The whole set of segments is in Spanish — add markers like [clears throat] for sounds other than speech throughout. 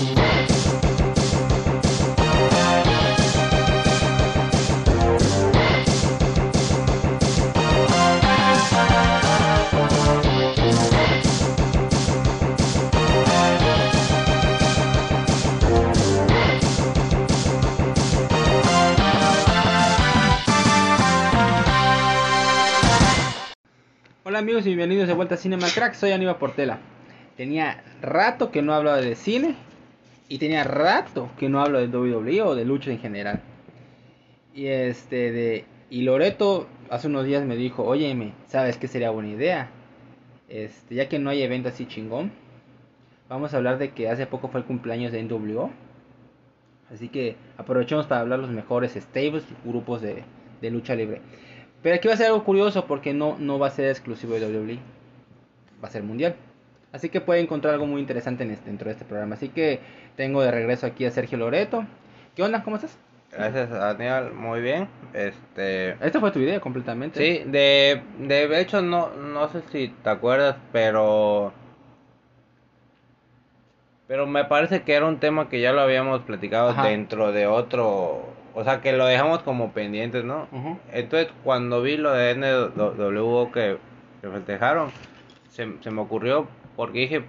Hola amigos y bienvenidos de vuelta a Cinema Crack, soy Aníbal Portela. Tenía rato que no hablaba de cine y tenía rato que no hablo de WWE o de lucha en general. Y este de y Loreto hace unos días me dijo, "Óyeme, ¿sabes qué sería buena idea? Este, ya que no hay evento así chingón, vamos a hablar de que hace poco fue el cumpleaños de NWO. Así que aprovechemos para hablar los mejores stables, grupos de, de lucha libre. Pero aquí va a ser algo curioso porque no, no va a ser exclusivo de WWE. Va a ser mundial. Así que puede encontrar algo muy interesante en este, dentro de este programa. Así que tengo de regreso aquí a Sergio Loreto. ¿Qué onda? ¿Cómo estás? Gracias, Daniel. Muy bien. Este. Esta fue tu idea completamente. Sí, de, de hecho, no, no sé si te acuerdas, pero. Pero me parece que era un tema que ya lo habíamos platicado Ajá. dentro de otro. O sea, que lo dejamos como pendientes, ¿no? Ujú. Entonces, cuando vi lo de NWO que, que festejaron, se, se me ocurrió porque dije,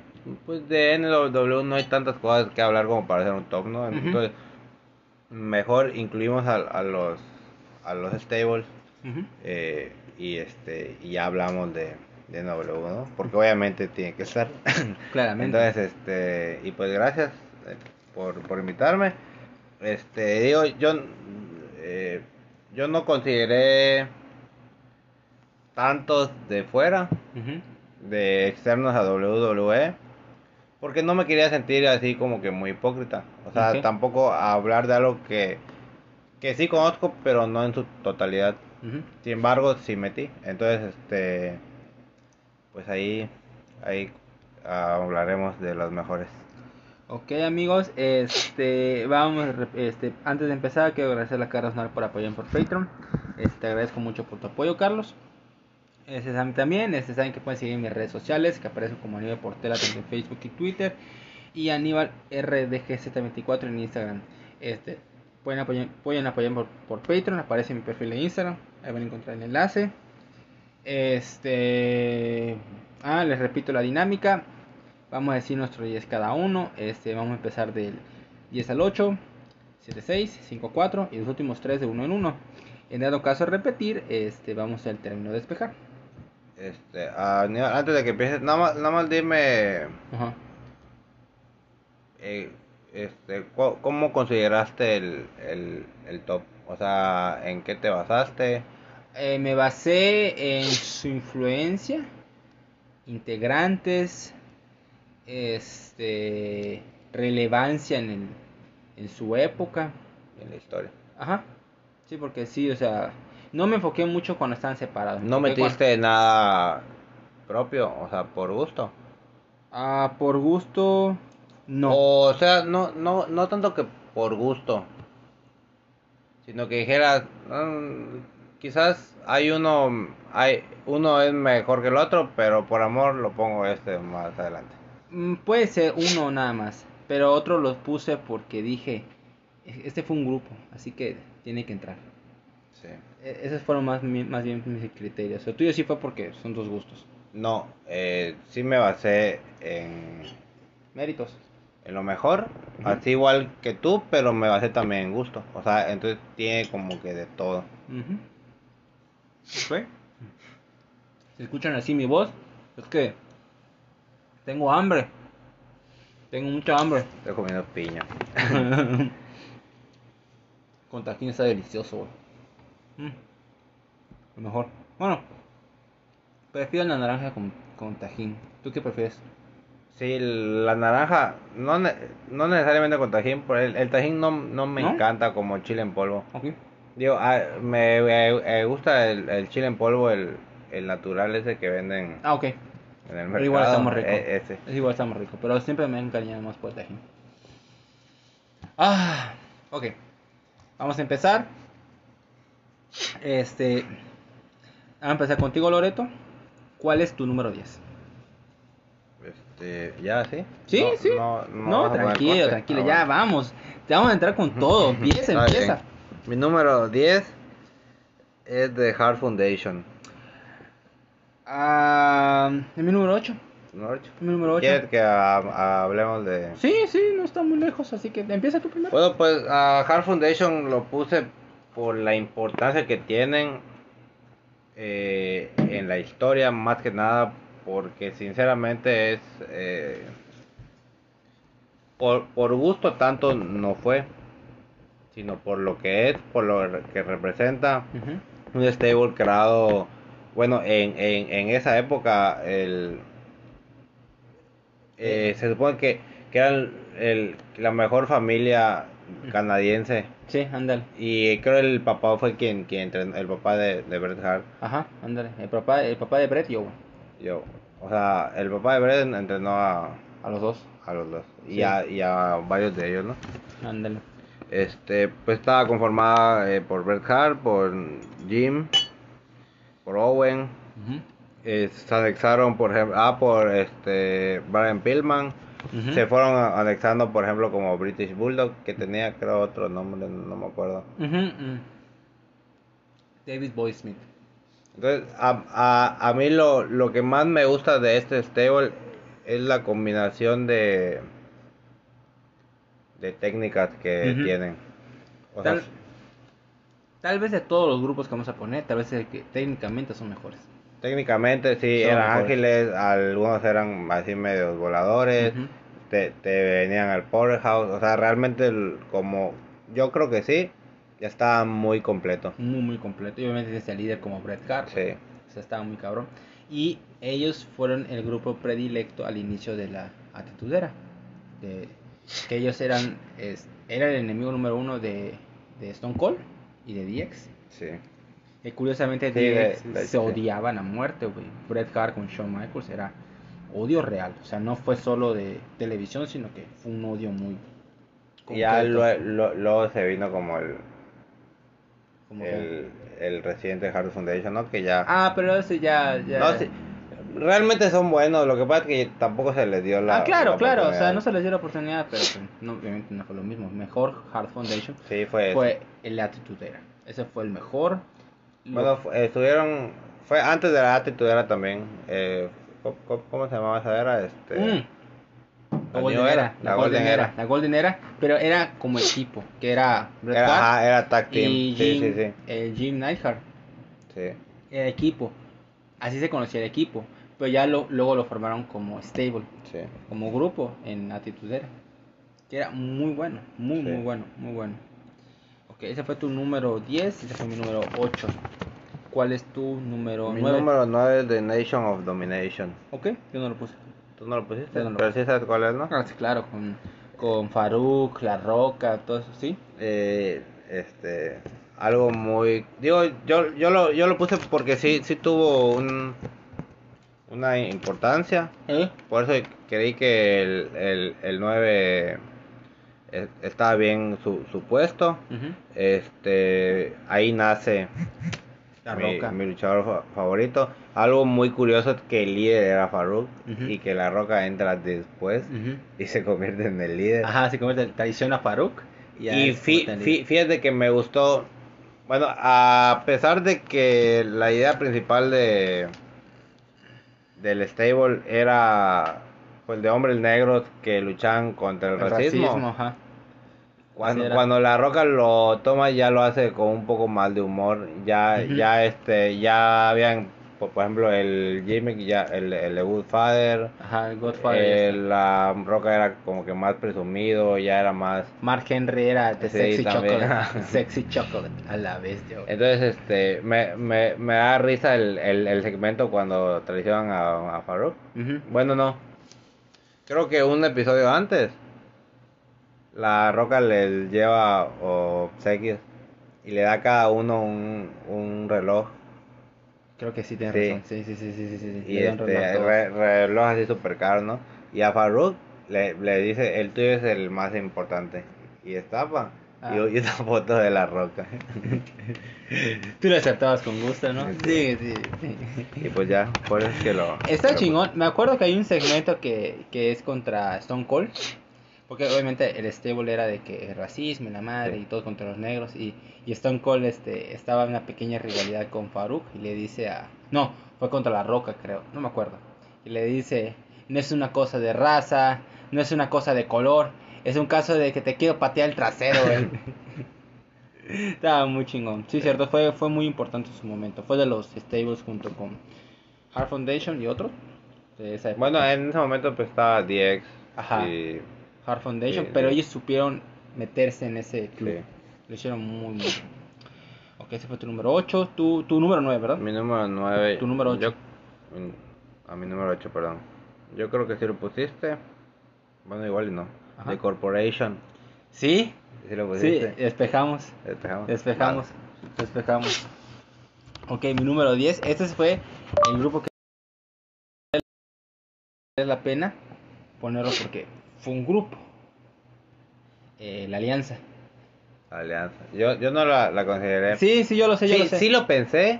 pues de NWO no hay tantas cosas que hablar como para hacer un top, ¿no? Entonces, mejor incluimos a, a los a los stables eh, y este y ya hablamos de, de NWO, ¿no? Porque obviamente tiene que estar. [laughs] Claramente. Entonces, este, y pues gracias eh, por, por invitarme. Este, digo, yo, eh, yo no consideré tantos de fuera, Ujú. De externos a WWE, porque no me quería sentir así como que muy hipócrita. O sea, tampoco hablar de algo que, que sí conozco, pero no en su totalidad. Sin embargo, sí metí. Entonces, este, pues ahí, ahí ah, hablaremos de los mejores. Ok amigos, este vamos este antes de empezar quiero agradecerle a Carlos Nar por apoyarme por Patreon. Este agradezco mucho por tu apoyo, Carlos. Este saben también, este saben que pueden seguir mis redes sociales, que aparecen como Aníbal Portela tanto en Facebook y Twitter y Aníbal RDGZ24 en Instagram. Este pueden apoyar, pueden apoyarme por, por Patreon, aparece en mi perfil de Instagram, ahí van a encontrar el enlace. Este ah, les repito la dinámica. Vamos a decir nuestros 10 cada uno. Este, vamos a empezar del 10 al 8, 7, 6, 5, 4 y los últimos 3 de 1 en 1. En dado caso repetir, este, vamos al término de despejar. Este, ah, antes de que empieces, nada más, nada más dime, Ajá. eh, este, ¿cómo consideraste el, el, el top? O sea, ¿en qué te basaste? Eh, me basé en su influencia, integrantes, este, relevancia en, el, en su época. En la historia. Ajá. Sí, porque sí, o sea, no me enfoqué mucho cuando estaban separados. me ¿No cuando- metiste nada propio? O sea, por gusto. Ah, por gusto, no. O sea, no, no, no tanto que por gusto, sino que dijeras, "Mm, quizás hay uno, hay uno es mejor que el otro, pero por amor lo pongo este más adelante. Mm, Puede ser uno nada más, pero otro los puse porque dije, "E- este fue un grupo, así que tiene que entrar. Sí. E- Esos fueron más, mi- más bien mis criterios. El tuyo sí fue porque son dos gustos. No, eh, sí me basé en, Méritos. en lo mejor, así igual que tú, pero me basé también en gusto. O sea, entonces tiene como que de todo. Ujú. ¿Ok? Si escuchan así mi voz, es que tengo hambre. Tengo mucha hambre. Estoy comiendo piña. [laughs] [laughs] Con tajín está delicioso, güey. Mm. Lo mejor. Bueno, prefiero la naranja con, con tajín. ¿Tú qué prefieres? Sí, la naranja, no, ne- no necesariamente con tajín, pero el, el tajín no, no me ¿No? encanta como chile en polvo. Digo, ah, me, me- me gusta el, el chile en polvo, el, el natural ese que venden Ah, ok. en el mercado. Pero igual está muy rico. e- ese. Es igual está muy rico. Pero siempre me encariñado más por el tajín. Ah, ok. Vamos a empezar. Este. Vamos a empezar contigo, Loreto. ¿Cuál es tu número 10? Este, ya, ¿sí? Sí, No, sí. No, tranquilo, tranquilo, ya vamos. Te vamos a entrar con todo. Empieza, Está empieza. bien. Mi número 10 es de Heart Foundation. Ah, ¿Es mi número 8? ¿No, Arch? Mi número 8. ¿Quieres que ha- hablemos de...? Sí, sí, no está muy lejos, así que empieza tú primero. Bueno, pues a Heart Foundation lo puse por la importancia que tienen eh, en la historia, más que nada porque sinceramente es... eh, por, por gusto tanto no fue, sino por lo que es, por lo que representa. Un stable creado, bueno, en, en, en esa época el, eh, se supone que, que eran el, la mejor familia canadiense Sí, ándale. y creo el papá fue quien, quien entrenó, el papá de, de Bret Hart, Ajá, ándale. El papá, el papá de Brett y yo, güey. yo, o sea, el papá de Bret entrenó a, A los dos. a los dos y, a, y a varios de ellos, ¿no? Ándale. Este, pues estaba conformada eh, por Bret Hart, por Jim, por Owen. Eh, se anexaron por ejemplo ah, por este Brian Pillman Se fueron anexando por ejemplo como British Bulldog que tenía creo otro nombre no me acuerdo. David Boy Smith. entonces a, a, a mí lo, lo que más me gusta de este stable es la combinación de de técnicas que tienen o sea, Tal, tal vez de todos los grupos que vamos a poner, tal vez el que técnicamente son mejores. Técnicamente sí eran mejores. ágiles algunos eran así medios voladores te, te venían al Powerhouse, o sea, realmente el- como yo creo que sí, ya estaba muy completo. Muy, muy completo. Y obviamente tienes el líder como Bret Hart. Sí. O sea, estaba muy cabrón. Y ellos fueron el grupo predilecto al inicio de la atitudera. De, que ellos eran, es, era el enemigo número uno de, de Stone Cold y de DX. Sí. Y curiosamente Sí, de- se odiaban a muerte, güey. Bret Hart con Shawn Michaels era odio real. O sea, no fue solo de televisión, sino que fue un odio muy... Y ya lo- luego se vino como el, Como que- el, el residente Hard Foundation, ¿no? Que ya... Ah, pero ese ya... ya... No, sí, realmente son buenos, lo que pasa es que tampoco se les dio la... ah, claro, la claro, o sea, no se les dio la oportunidad, pero pues, no, obviamente no fue lo mismo. Mejor Hard Foundation Sí, fue... fue el Attitude Era. Ese fue el mejor. Bueno, estuvieron... Fue antes de la atitudera también. Eh, ¿cómo, se llamaba esa era? Este... Mm. La La Golden Era, Era, la la Golden Golden Era, Era. la Golden Era, pero era como equipo, que era ajá, era tag team. y Sí, Jim, sí, sí. el Jim Neidhart, sí. era equipo, así se conocía el equipo, pero ya lo, luego lo formaron como stable, Sí. como grupo en Atitudera, que era muy bueno, muy Sí. muy bueno, muy bueno. Ese fue tu número 10, ese fue mi número 8. ¿Cuál es tu número Mi 9? número 9 es The Nation of Domination. Ok, yo no lo puse. ¿Tú no lo pusiste? No lo Pero sí sabes cuál es, ¿no? Ah, sí, claro, con, con Farouk, La Roca, todo eso, ¿sí? Eh, este, algo muy... Digo, yo, yo, lo, yo lo puse porque sí, sí tuvo un, una importancia. ¿Eh? Por eso creí que el, el, el 9 eh, estaba bien su, su puesto. Este, ahí nace [laughs] La mi, Roca. mi luchador fa- favorito. Algo muy curioso es que el líder era Farouk y que la Roca entra después y se convierte en el líder. Ajá, se convierte en traición a Farouk. Y fí- tal- fí- fíjate que me gustó. Bueno, a pesar de que la idea principal de del stable era pues de hombres negros que luchan contra el, el racismo. ajá. Cuando, cuando la roca lo toma ya lo hace con un poco más de humor. Ya, ya este, ya habían, por, ejemplo, el Jimmy, ya el, el de Woodfather, Ajá, el Godfather. eh, este. la roca era como que más presumido, ya era más Mark Henry era de Sí, Sexy también. Chocolate. [laughs] sexy Chocolate. A la bestia. Entonces, este, me, me, me da risa el, el, el segmento cuando traicionan a, a Farouk. Bueno, no. Creo que un episodio antes, la Roca les lleva obsequios y le da a cada uno un, un reloj. Creo que sí tienes Sí. razón. Sí, sí, sí, sí, sí. sí. Y este, reloj re- reloj así super caro, ¿no? Y a Farouk le, le dice, el tuyo es el más importante. Y destapa. Ah. Y, y una [laughs] foto de la roca. [laughs] Tú lo aceptabas con gusto, ¿no? Sí, sí, sí. Y pues ya, por eso es que lo. Está lo- chingón. Me acuerdo que hay un segmento que, que es contra Stone Cold. Porque obviamente el stable era de que racismo y la madre Sí. y todo contra los negros. Y, y Stone Cold este, estaba en una pequeña rivalidad con Farouk. Y le dice a. No, fue contra La Roca, creo. No me acuerdo. Y le dice: No es una cosa de raza. No es una cosa de color. Es un caso de que te quiero patear el trasero. [laughs] Estaba muy chingón. Sí, cierto. Fue, fue muy importante en su momento. Fue de los stables junto con Hard Foundation y otros. Bueno, en ese momento pues estaba DX. Ajá. Y. Hard Foundation, Sí, pero sí. ellos supieron meterse en ese club. Sí. Lo hicieron muy, muy bien. Ok, ese fue tu número 8. Tu, tu número 9, ¿verdad? Mi número 9. Tu número ocho. a mi número 8, perdón. Yo creo que sí lo pusiste. Bueno, igual y no. Ajá. The Corporation. Sí, Sí lo sí, despejamos. Despejamos. Despejamos. Despejamos. Ok, mi número 10. Este fue el grupo que vale la pena ponerlo porque fue un grupo. Eh, la Alianza. Alianza. Yo, yo no la, la consideré. Sí, sí, yo lo sé, yo sí, lo sé. sí lo pensé.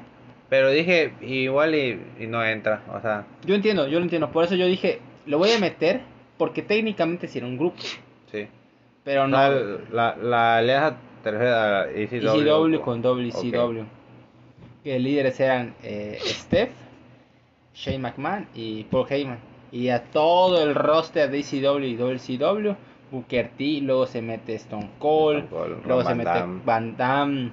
Pero dije, igual y, y no entra. O sea, Yo entiendo, yo lo entiendo. Por eso yo dije, lo voy a meter porque técnicamente sí era un grupo. sí. Pero no. La, la, la alianza te refieres a ECW. ECW con WCW. Ok. Que líderes eran eh, Steph, Shane McMahon y Paul Heyman. Y a todo el roster de ECW y WCW, Booker T, luego se mete Stone Cold, Stone Cold, luego se mete Damme. Van Damme,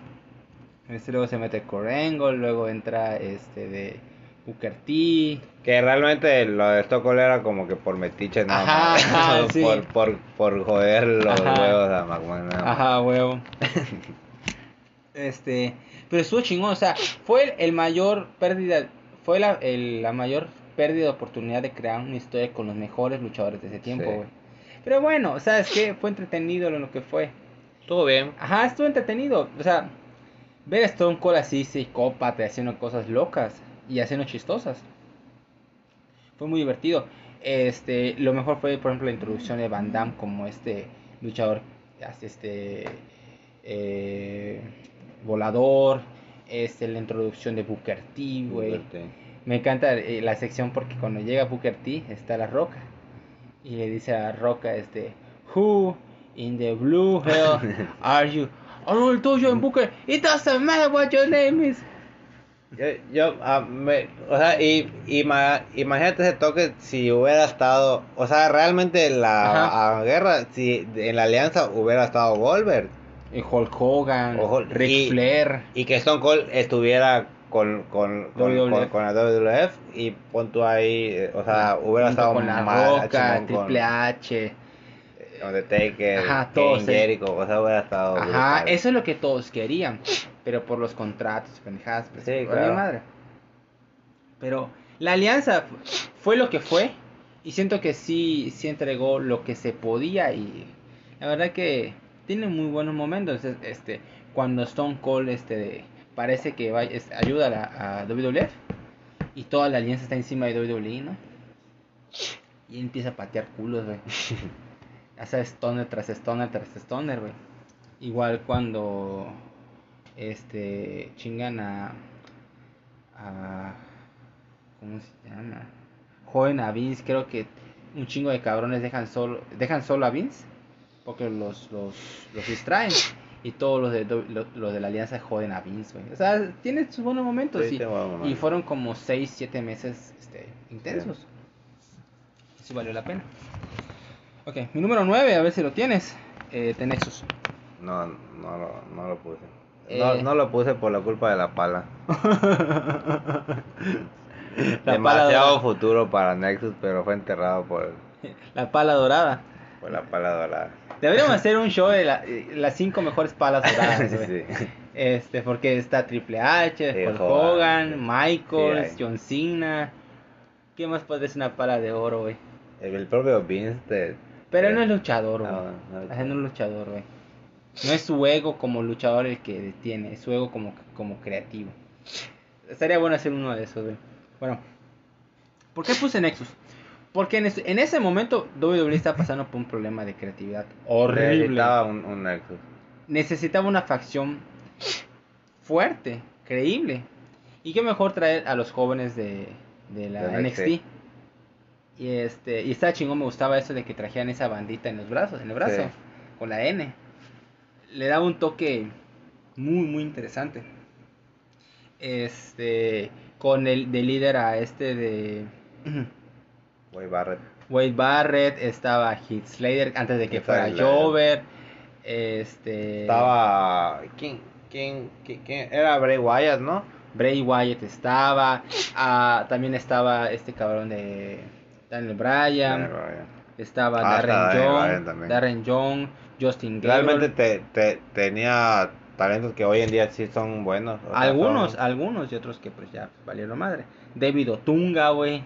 este, luego se mete Angle, luego entra este de Booker T. Que realmente lo de Stockholm era como que por metiche nada Ajá, más. ajá, [laughs] sí. por, por, por joder los Ajá. huevos a McMahon. Ajá, huevo. [laughs] este, pero estuvo chingón, o sea, fue el, el mayor pérdida, fue la, el- la mayor pérdida de oportunidad de crear una historia con los mejores luchadores de ese tiempo, Sí. güey. Pero bueno, ¿sabes qué? Fue entretenido lo que fue. Estuvo bien. Ajá, estuvo entretenido, o sea, ver a Stone Cold así, psicópata, haciendo cosas locas y haciendo chistosas. Fue muy divertido. Este, lo mejor fue, por ejemplo, la introducción de Van Damme como este luchador, este, eh, volador. Este, la introducción de Booker T, güey. Me encanta eh, la sección porque cuando llega Booker T está la Roca y le dice a la Roca, este, Who in the blue hell [laughs] are you? I will told you in Booker. It doesn't matter what your name is. Yo, yo ah, me, o sea, y, ima- imagínate ese toque si hubiera estado, o sea, realmente la guerra, si en la alianza hubiera estado Goldberg Y Hulk Hogan, O Hulk- Ric y- Flair. y que Stone Cold estuviera con, con, con, WWF. con- con la WWF y pon tú ahí, eh, o sea, hubiera junto estado con la más Roca, Triple H. Undertaker, Ajá, todos, eh. Jericho, o sea, hubiera estado Ajá, brutal. eso es lo que todos querían. Pero por los contratos, pendejadas, pues, Sí, claro. madre. Pero la alianza fu- fue lo que fue. Y siento que sí, sí entregó lo que se podía. Y la verdad que tiene muy buenos momentos. Es- Este, cuando Stone Cold este, parece que va, es- ayuda a, a WWF. Y toda la alianza está encima de WWE, ¿no? Y empieza a patear culos, güey. [laughs] Hace stoner tras stoner tras stoner, güey. Igual cuando este chingan a a ¿cómo se llama? Joven a Vince, creo que un chingo de cabrones dejan solo dejan solo a Vince porque los los los distraen y todos los de do- lo- los de la alianza joden a Vince, güey. O sea, tiene sus buenos momentos Sí, y, fueron como 6, 7 meses este intensos. Sí valió la pena. Ok, mi número 9, a ver si lo tienes. Eh, de Nexus. No, no, lo, no lo puse. Eh. No, no lo puse por la culpa de la pala. [laughs] La Demasiado pala, futuro para Nexus, pero fue enterrado por, [laughs] la pala dorada. por la pala dorada. Deberíamos [laughs] hacer un show de la- las 5 mejores palas doradas. Sí. Este, porque está Triple H, Sí, Hulk Hogan. Hogan, Michaels, Sí. John Cena. ¿Qué más puede ser una pala de oro, güey? El, propio Vince. Pero él no es luchador, güey. No, no es Ese no es luchador, güey. No es su ego como luchador el que tiene, es su ego como, como creativo. Estaría bueno hacer uno de esos, güey. Bueno, ¿por qué puse Nexus? Porque en ese, en ese momento WWE está pasando por un problema de creatividad horrible. Necesitaba un, un Nexus. necesitaba una facción fuerte, creíble. Y qué mejor traer a los jóvenes de, de la De NXT. NXT. Y este, y estaba chingón, me gustaba eso de que trajeran esa bandita en los brazos, en el brazo, Sí. con la N. Le daba un toque muy, muy interesante. Este, con el de líder a este de [clears throat] Wade Barrett. Wade Barrett, estaba Heath Slater antes de que fuera. Jover. Este, Estaba. ¿Quién, quién, quién, quién? Era Bray Wyatt, ¿no? Bray Wyatt estaba, ah, también estaba este cabrón de Daniel Bryan, estaba Ah, Darren Young. Darren Young, Justin Gabriel. Realmente te, te, tenía talentos que hoy en día sí son buenos. o sea, algunos, son- algunos y otros que pues ya valieron madre. David Otunga, güey,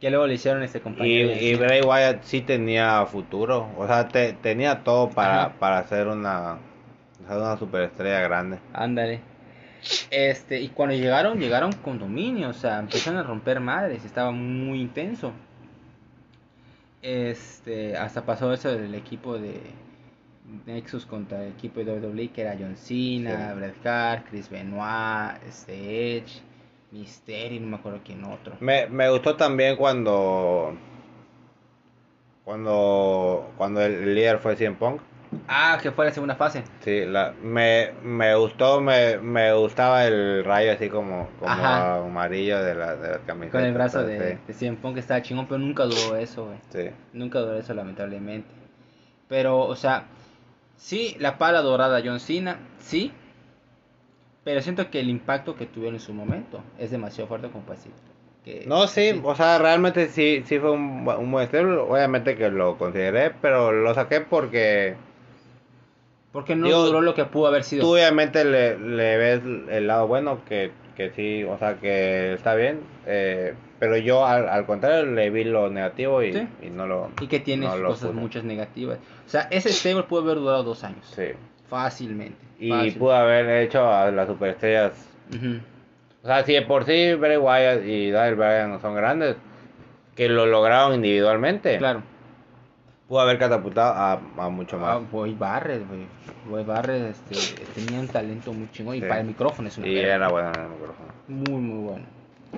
que luego le hicieron este compañero. y Bray Wyatt sí tenía futuro. O sea, te, tenía todo para, para ser una, una superestrella grande. Ándale. Este, y cuando llegaron, llegaron con dominio, o sea, empezaron a romper madres, estaba muy intenso. Este, hasta pasó eso del equipo de Nexus contra el equipo de WWE, que era John Cena, Sí. Bret Hart, Chris Benoit, este Edge, Mysterio, no me acuerdo quién otro. Me, me gustó también cuando cuando cuando el líder fue CM Punk. Ah, que fue la segunda fase. Sí, la, me, me gustó, me, me gustaba el rayo así como, como Ajá. amarillo de la, de la camiseta. Con el brazo de, de CM Punk que estaba chingón, pero nunca duró eso, güey. Sí. Nunca duró eso, lamentablemente. Pero, o sea, sí, la pala dorada John Cena, sí. Pero siento que el impacto que tuvieron en su momento es demasiado fuerte como para decir que... No, sí, o sea, realmente sí, sí fue un, un buen estilo. Obviamente que lo consideré, pero lo saqué porque Porque no Digo, duró lo que pudo haber sido. tú obviamente le, le ves el lado bueno, que, que sí, o sea, que está bien. eh, pero yo al, al contrario le vi lo negativo y, Sí. y no lo... Y que tiene no cosas muchas negativas. O sea, ese stable pudo haber durado dos años. Sí. Fácilmente. Y fácil. pudo haber hecho a las superestrellas. O sea, si de por sí Bray Wyatt y Daniel Bryan son grandes, que lo lograron individualmente, Claro. pudo haber catapultado a, a mucho Ah, más. Boy Barrett, güey. Boy Barrett este, tenía un talento muy chingón. Y para el micrófono es una y era bueno en el micrófono. Muy, muy bueno.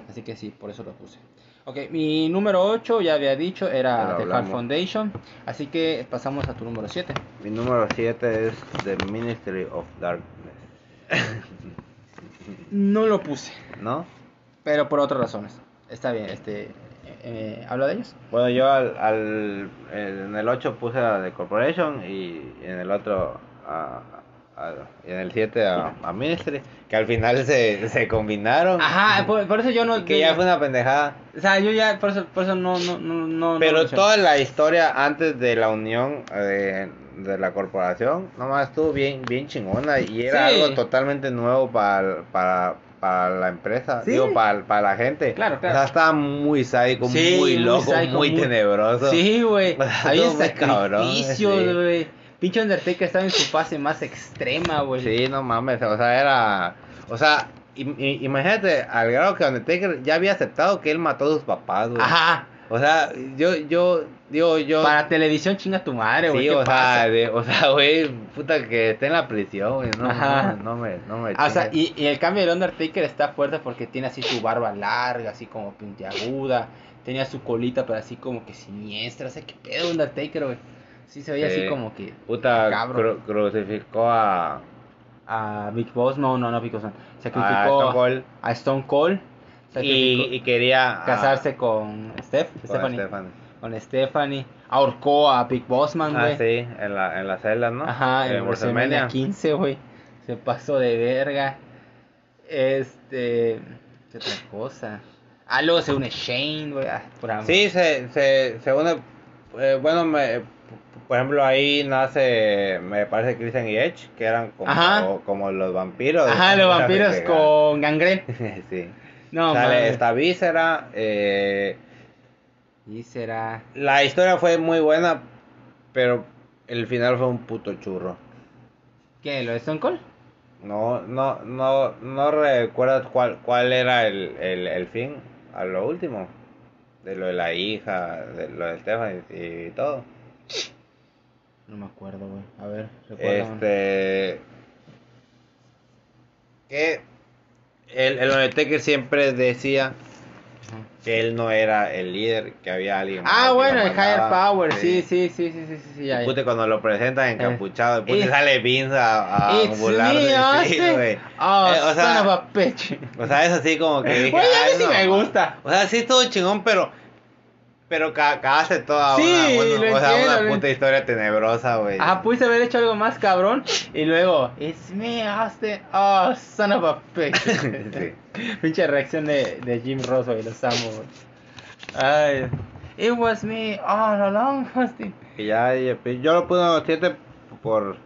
Así que sí, por eso lo puse. Ok, mi número 8, ya había dicho, era The hablamos. Foundation. Así que pasamos a tu número 7. Mi número 7 es The Ministry of Darkness. [laughs] No lo puse, ¿No? pero por otras razones. Está bien, este. Eh, ¿Habla de ellos? Bueno, yo al, al- en el 8 puse a The Corporation y en el otro a, a- y en el 7 a, a Ministry, que al final se, se combinaron. Ajá, por, por eso yo no. Que ya fue una pendejada. O sea, yo ya, por eso, por eso no. no, no, no no Pero lo toda la historia antes de la unión eh, de la corporación, nomás estuvo bien, bien chingona y era Sí. algo totalmente nuevo para, para, para la empresa, Sí. digo, para, para la gente. Claro, claro. O sea, estaba muy sádico, Sí, muy muy loco, muy, sádico, muy- tenebroso. Sí, güey. [laughs] Había muy sacrificios, güey. Pinche Undertaker estaba en su fase más extrema, güey. Sí, no mames, o sea, era... O sea, im- imagínate al grado que Undertaker ya había aceptado que él mató a sus papás, güey. Ajá. O sea, yo, yo, digo, yo... Para televisión chinga tu madre, güey. Sí, ¿qué o pasa? sea, de- o sea, güey, puta que esté en la prisión, güey, no, Ajá. no, no me, no me Ah, o sea, y el cambio del Undertaker está fuerte porque tiene así su barba larga, así como puntiaguda. Tenía su colita, pero así como que siniestra. O sea, qué pedo Undertaker, güey. Sí, se veía Sí. así como que Puta, cabrón. cru- crucificó a, a Big Boss. No, no, no, Big Boss. no. a Sacrificó Stone Cold a Stone Cold. y, quería a- casarse con Steph, con Stephanie. Stephanie. Con Stephanie. Ahorcó a Big Bossman, güey. Ah, sí, en la, en la celda, ¿no? Ajá, en WrestleMania WrestleMania. 15, güey. Se pasó de verga. Este. ¿Qué otra cosa? Ah, luego se une Shane, güey. Ah, Sí, se, se, se une, eh, bueno, me, por ejemplo, ahí nace, me parece, Christian y Edge, que eran como, como los vampiros. Ajá, los [laughs] vampiros con gangrel. [laughs] sí. No, Sale esta víscera, eh... Será. La historia fue muy buena, pero el final fue un puto churro. ¿Qué? ¿Lo de Stone Cold? No, no, no, no recuerdas cuál, cuál era el, el, el fin a lo último. De lo de la hija, de lo de Stephanie y todo. No me acuerdo, güey. A ver, recuérdame. Este. Que el, el Undertaker siempre decía que él no era el líder, que había alguien Ah, bueno, el Higher. Power, sí, sí, sí, sí, sí, sí, sí. Pute, cuando lo presentan encapuchado, pute, Eh. [laughs] sale Vince a, a It's burlarse. me, [laughs] Sí, Austin. güey. Oh, Eh, o sea, son of a bitch. O sea, es así como que [laughs] dije, Güey, a mí "Ay, sí no, me ma". gusta. O sea, sí estuvo chingón, pero. Pero ca- cagaste toda Sí, una, bueno, lo o sea, entiendo, una lo puta historia tenebrosa, güey. Ajá, pudiste haber hecho algo más cabrón y luego, It's me, Austin. Oh, son of a bitch. [laughs] Sí. [laughs] Pinche reacción de, de Jim Ross, güey, los amo, güey. Ay, it was me all along, Austin. Y ya, yo lo puse en los 7 por.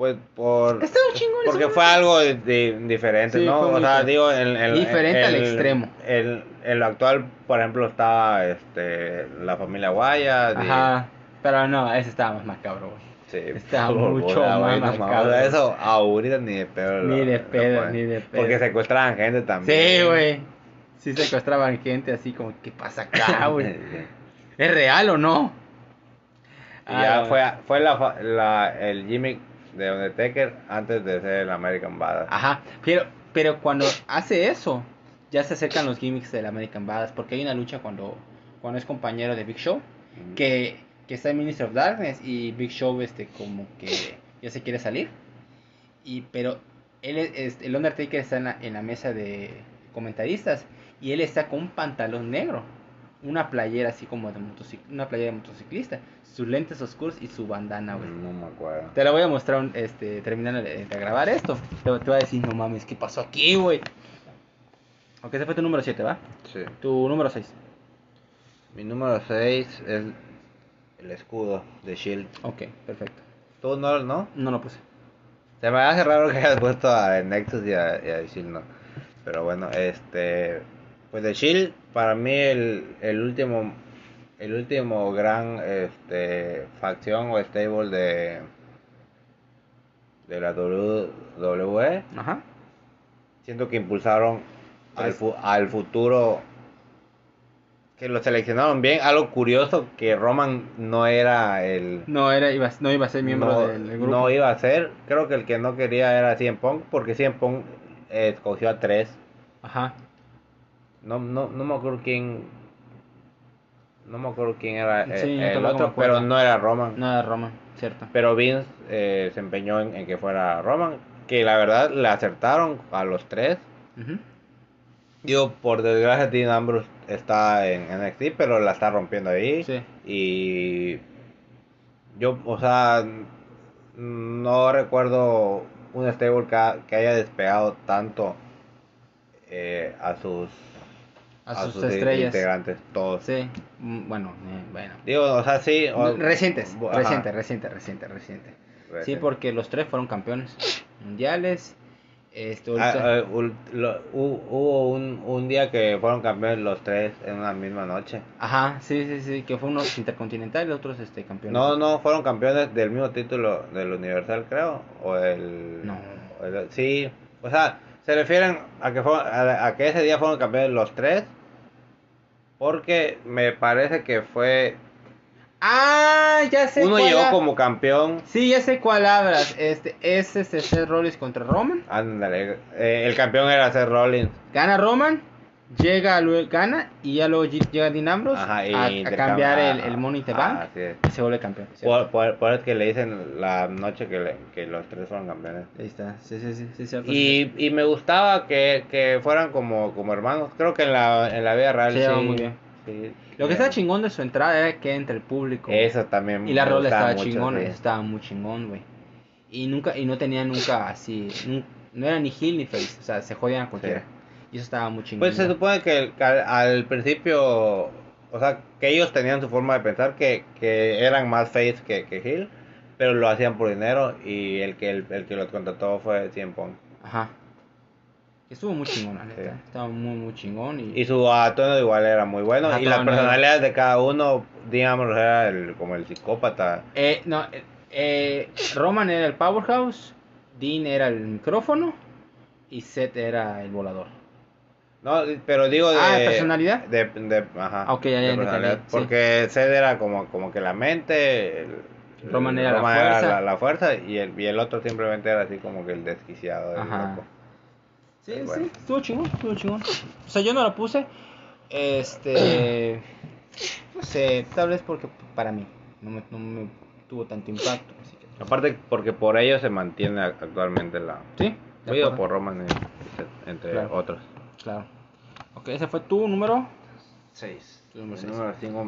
Pues por. Está un chingón Porque fue algo de- de- diferente, Sí, ¿no? O sea, diferente. digo, el, el- Diferente al el- extremo. El, en lo actual, por ejemplo, estaba este, la familia y- Ajá, pero no, ese estaba más macabro, güey. Sí, Está por- mucho más güey, no marcado. mames, o sea, Eso ahorita ni de pedo. Ni de pedo, ni de pedo. Porque secuestraban gente también. Sí, güey. Sí secuestraban gente así como, ¿qué pasa acá, [laughs] güey? ¿Es real o no? Y ya Ah, fue, fue la, fa- la, el gimmick de Undertaker antes de ser el American Badass. Ajá, pero, pero cuando hace eso, ya se acercan los gimmicks del American Badass, porque hay una lucha cuando, cuando es compañero de Big Show, que, que está en Minister of Darkness y Big Show este como que ya se quiere salir, y pero él es, el Undertaker está en la, en la mesa de comentaristas y él está con un pantalón negro, una playera así como de motocic- una playera de motociclista, sus lentes oscuros y su bandana, güey. No me acuerdo. Te la voy a mostrar este, terminando de, de grabar esto. Te, te voy a decir, no mames, ¿qué pasó aquí, güey? Ok, ese fue tu número 7, ¿va? Sí. Tu número 6. Mi número 6 es el escudo de Shield. Ok, perfecto. ¿Tú no? no? No lo puse. Se me hace raro que hayas puesto a Nexus y a, y a Shield, no. Pero bueno, este. Pues de Shield, para mí el, el último. El último gran este, facción o stable de. De la WWE. Ajá. Siento que impulsaron al, fu- al futuro. Que lo seleccionaron bien. Algo curioso que Roman no era el. No, era, iba, no iba a ser miembro no, del, del grupo. no iba a ser. Creo que el que no quería era CM Punk. Porque CM Punk eh, escogió a tres. Ajá. No, no, no me acuerdo quién. No me acuerdo quién era eh, Sí, el otro. Pero no era Roman. No era Roman, cierto. Pero Vince eh, se empeñó en, en que fuera Roman. Que la verdad le acertaron a los tres. Ujú. Digo, por desgracia, Dean Ambrose está en NXT, pero la está rompiendo ahí. Sí. Y yo, o sea, no recuerdo un stable que, ha- que haya despegado tanto eh, a sus A sus in- estrellas. integrantes, todos. Sí. Mm, Bueno, eh, bueno. Digo, o sea, sí. o- Recientes, ajá, reciente, reciente, reciente, reciente. Sí, porque los tres fueron campeones mundiales. Esto Ah, lo- hu- hubo un, un día que fueron campeones los tres en una misma noche. Ajá, sí, sí, sí, que fue unos intercontinentales, otros este campeones. No, no, fueron campeones del mismo título del Universal, creo. O el. No. el- sí, o sea, se refieren a que, fue, a, a que ese día fueron campeones los tres. Porque me parece que fue. Ah, ya sé Uno cuál llegó ha- como campeón. Sí, ya sé cuál hablas. Este, es este Seth Rollins contra Roman. Ándale, eh, el campeón era Seth Rollins. Gana Roman, llega, luego gana y ya luego ll- llega Dean Ambrose Ajá, y a, cambiar el, ah, el Money in the ah, Bank es. y se vuelve campeón. Por, por, por eso que le dicen la noche que, le- que los tres fueron campeones. Ahí está, sí, sí, sí, sí, cierto. Y, y me gustaba que, que fueran como, como hermanos. Creo que en la, en la vida real Se llevaban muy bien. sí, Lo que sí. estaba chingón de su entrada era que entre el público. Eso también. Y la rola estaba chingona, sí. estaba muy chingón, güey. Y nunca, y no tenía nunca así, no era ni heel ni face, o sea, se jodían a cualquiera. Y eso estaba muy chingón. Pues se supone que, que al, al principio, o sea, que ellos tenían su forma de pensar que, que eran más face que, que heel, pero lo hacían por dinero y el que el, el que los contrató fue CM Punk. Ajá. Estuvo muy chingón, la neta. Sí. Estaba muy, muy chingón. Y, Y su atuendo igual era muy bueno. Ajá, y las personalidades de cada uno, digamos, era el, como el psicópata. Eh, no, eh, eh, Roman era el powerhouse, Dean era el micrófono y Seth era el volador. No, pero digo de... Ah, ¿de personalidad? De, de- ajá. Ok, ya, ya de entendí, personalidad, sí. Porque Zed era como, como que la mente... el- Roman era la fuerza. la, la fuerza y el, y el otro simplemente era así como que el desquiciado. el Ajá. loco. Sí, Pues bueno. sí, estuvo chingón, estuvo chingón. O sea, yo no lo puse. Este. No sé, tal vez porque para mí no me, no me tuvo tanto impacto. Así que, Aparte porque por ello se mantiene actualmente la... sí, Oído por Roman entre Claro. otros. Claro. Ok, ese fue tu número. 6. Tu número El número 5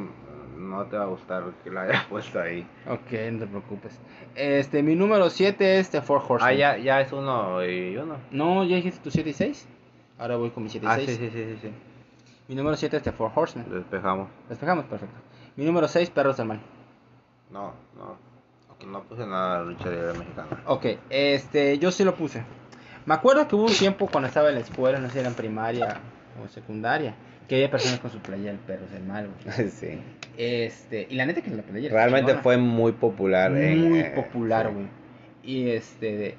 no te va a gustar que lo haya [laughs] puesto ahí. Ok, no te preocupes. Este, mi número 7 es The Four Horsemen. Ah, ya, ya es uno y uno. No, ya dijiste tu 7 y 6. Ahora voy con mi 7 y Ah, 6. sí, sí, sí, sí, sí. Mi número 7 es The Four Horsemen. Despejamos. Despejamos, perfecto. Mi número 6, Perros del Mal. No, no. No puse nada de lucha libre mexicana. Ok, este, yo sí lo puse. Me acuerdo que hubo un tiempo cuando estaba en la escuela, no sé si era en primaria o secundaria, que había personas con su playera del Perros del Mal, güey. [laughs] sí. Este, y la neta que la playera Realmente fue muy popular. muy eh, popular, sí. güey. Y este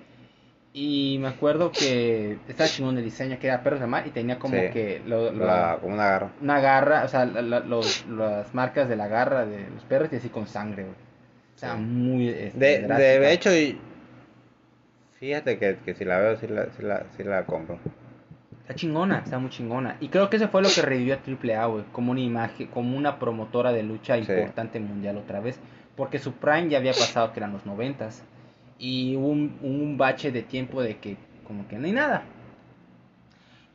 y me acuerdo que estaba chingón el diseño que era perros de mar y tenía como Sí. que lo- lo- La, como una garra. una garra, o sea, la- la- los- las marcas de la garra de los perros y así con sangre, güey. O sea, Sí. muy este, De, de hecho, fíjate que, que si la veo, sí la, sí la, sí la compro. Está chingona, está muy chingona. Y creo que eso fue lo que revivió a AAA, güey. Como una imagen, como una promotora de lucha Sí. importante mundial otra vez. Porque su prime ya había pasado, que eran los noventas. Y hubo un, un bache de tiempo de que como que no hay nada.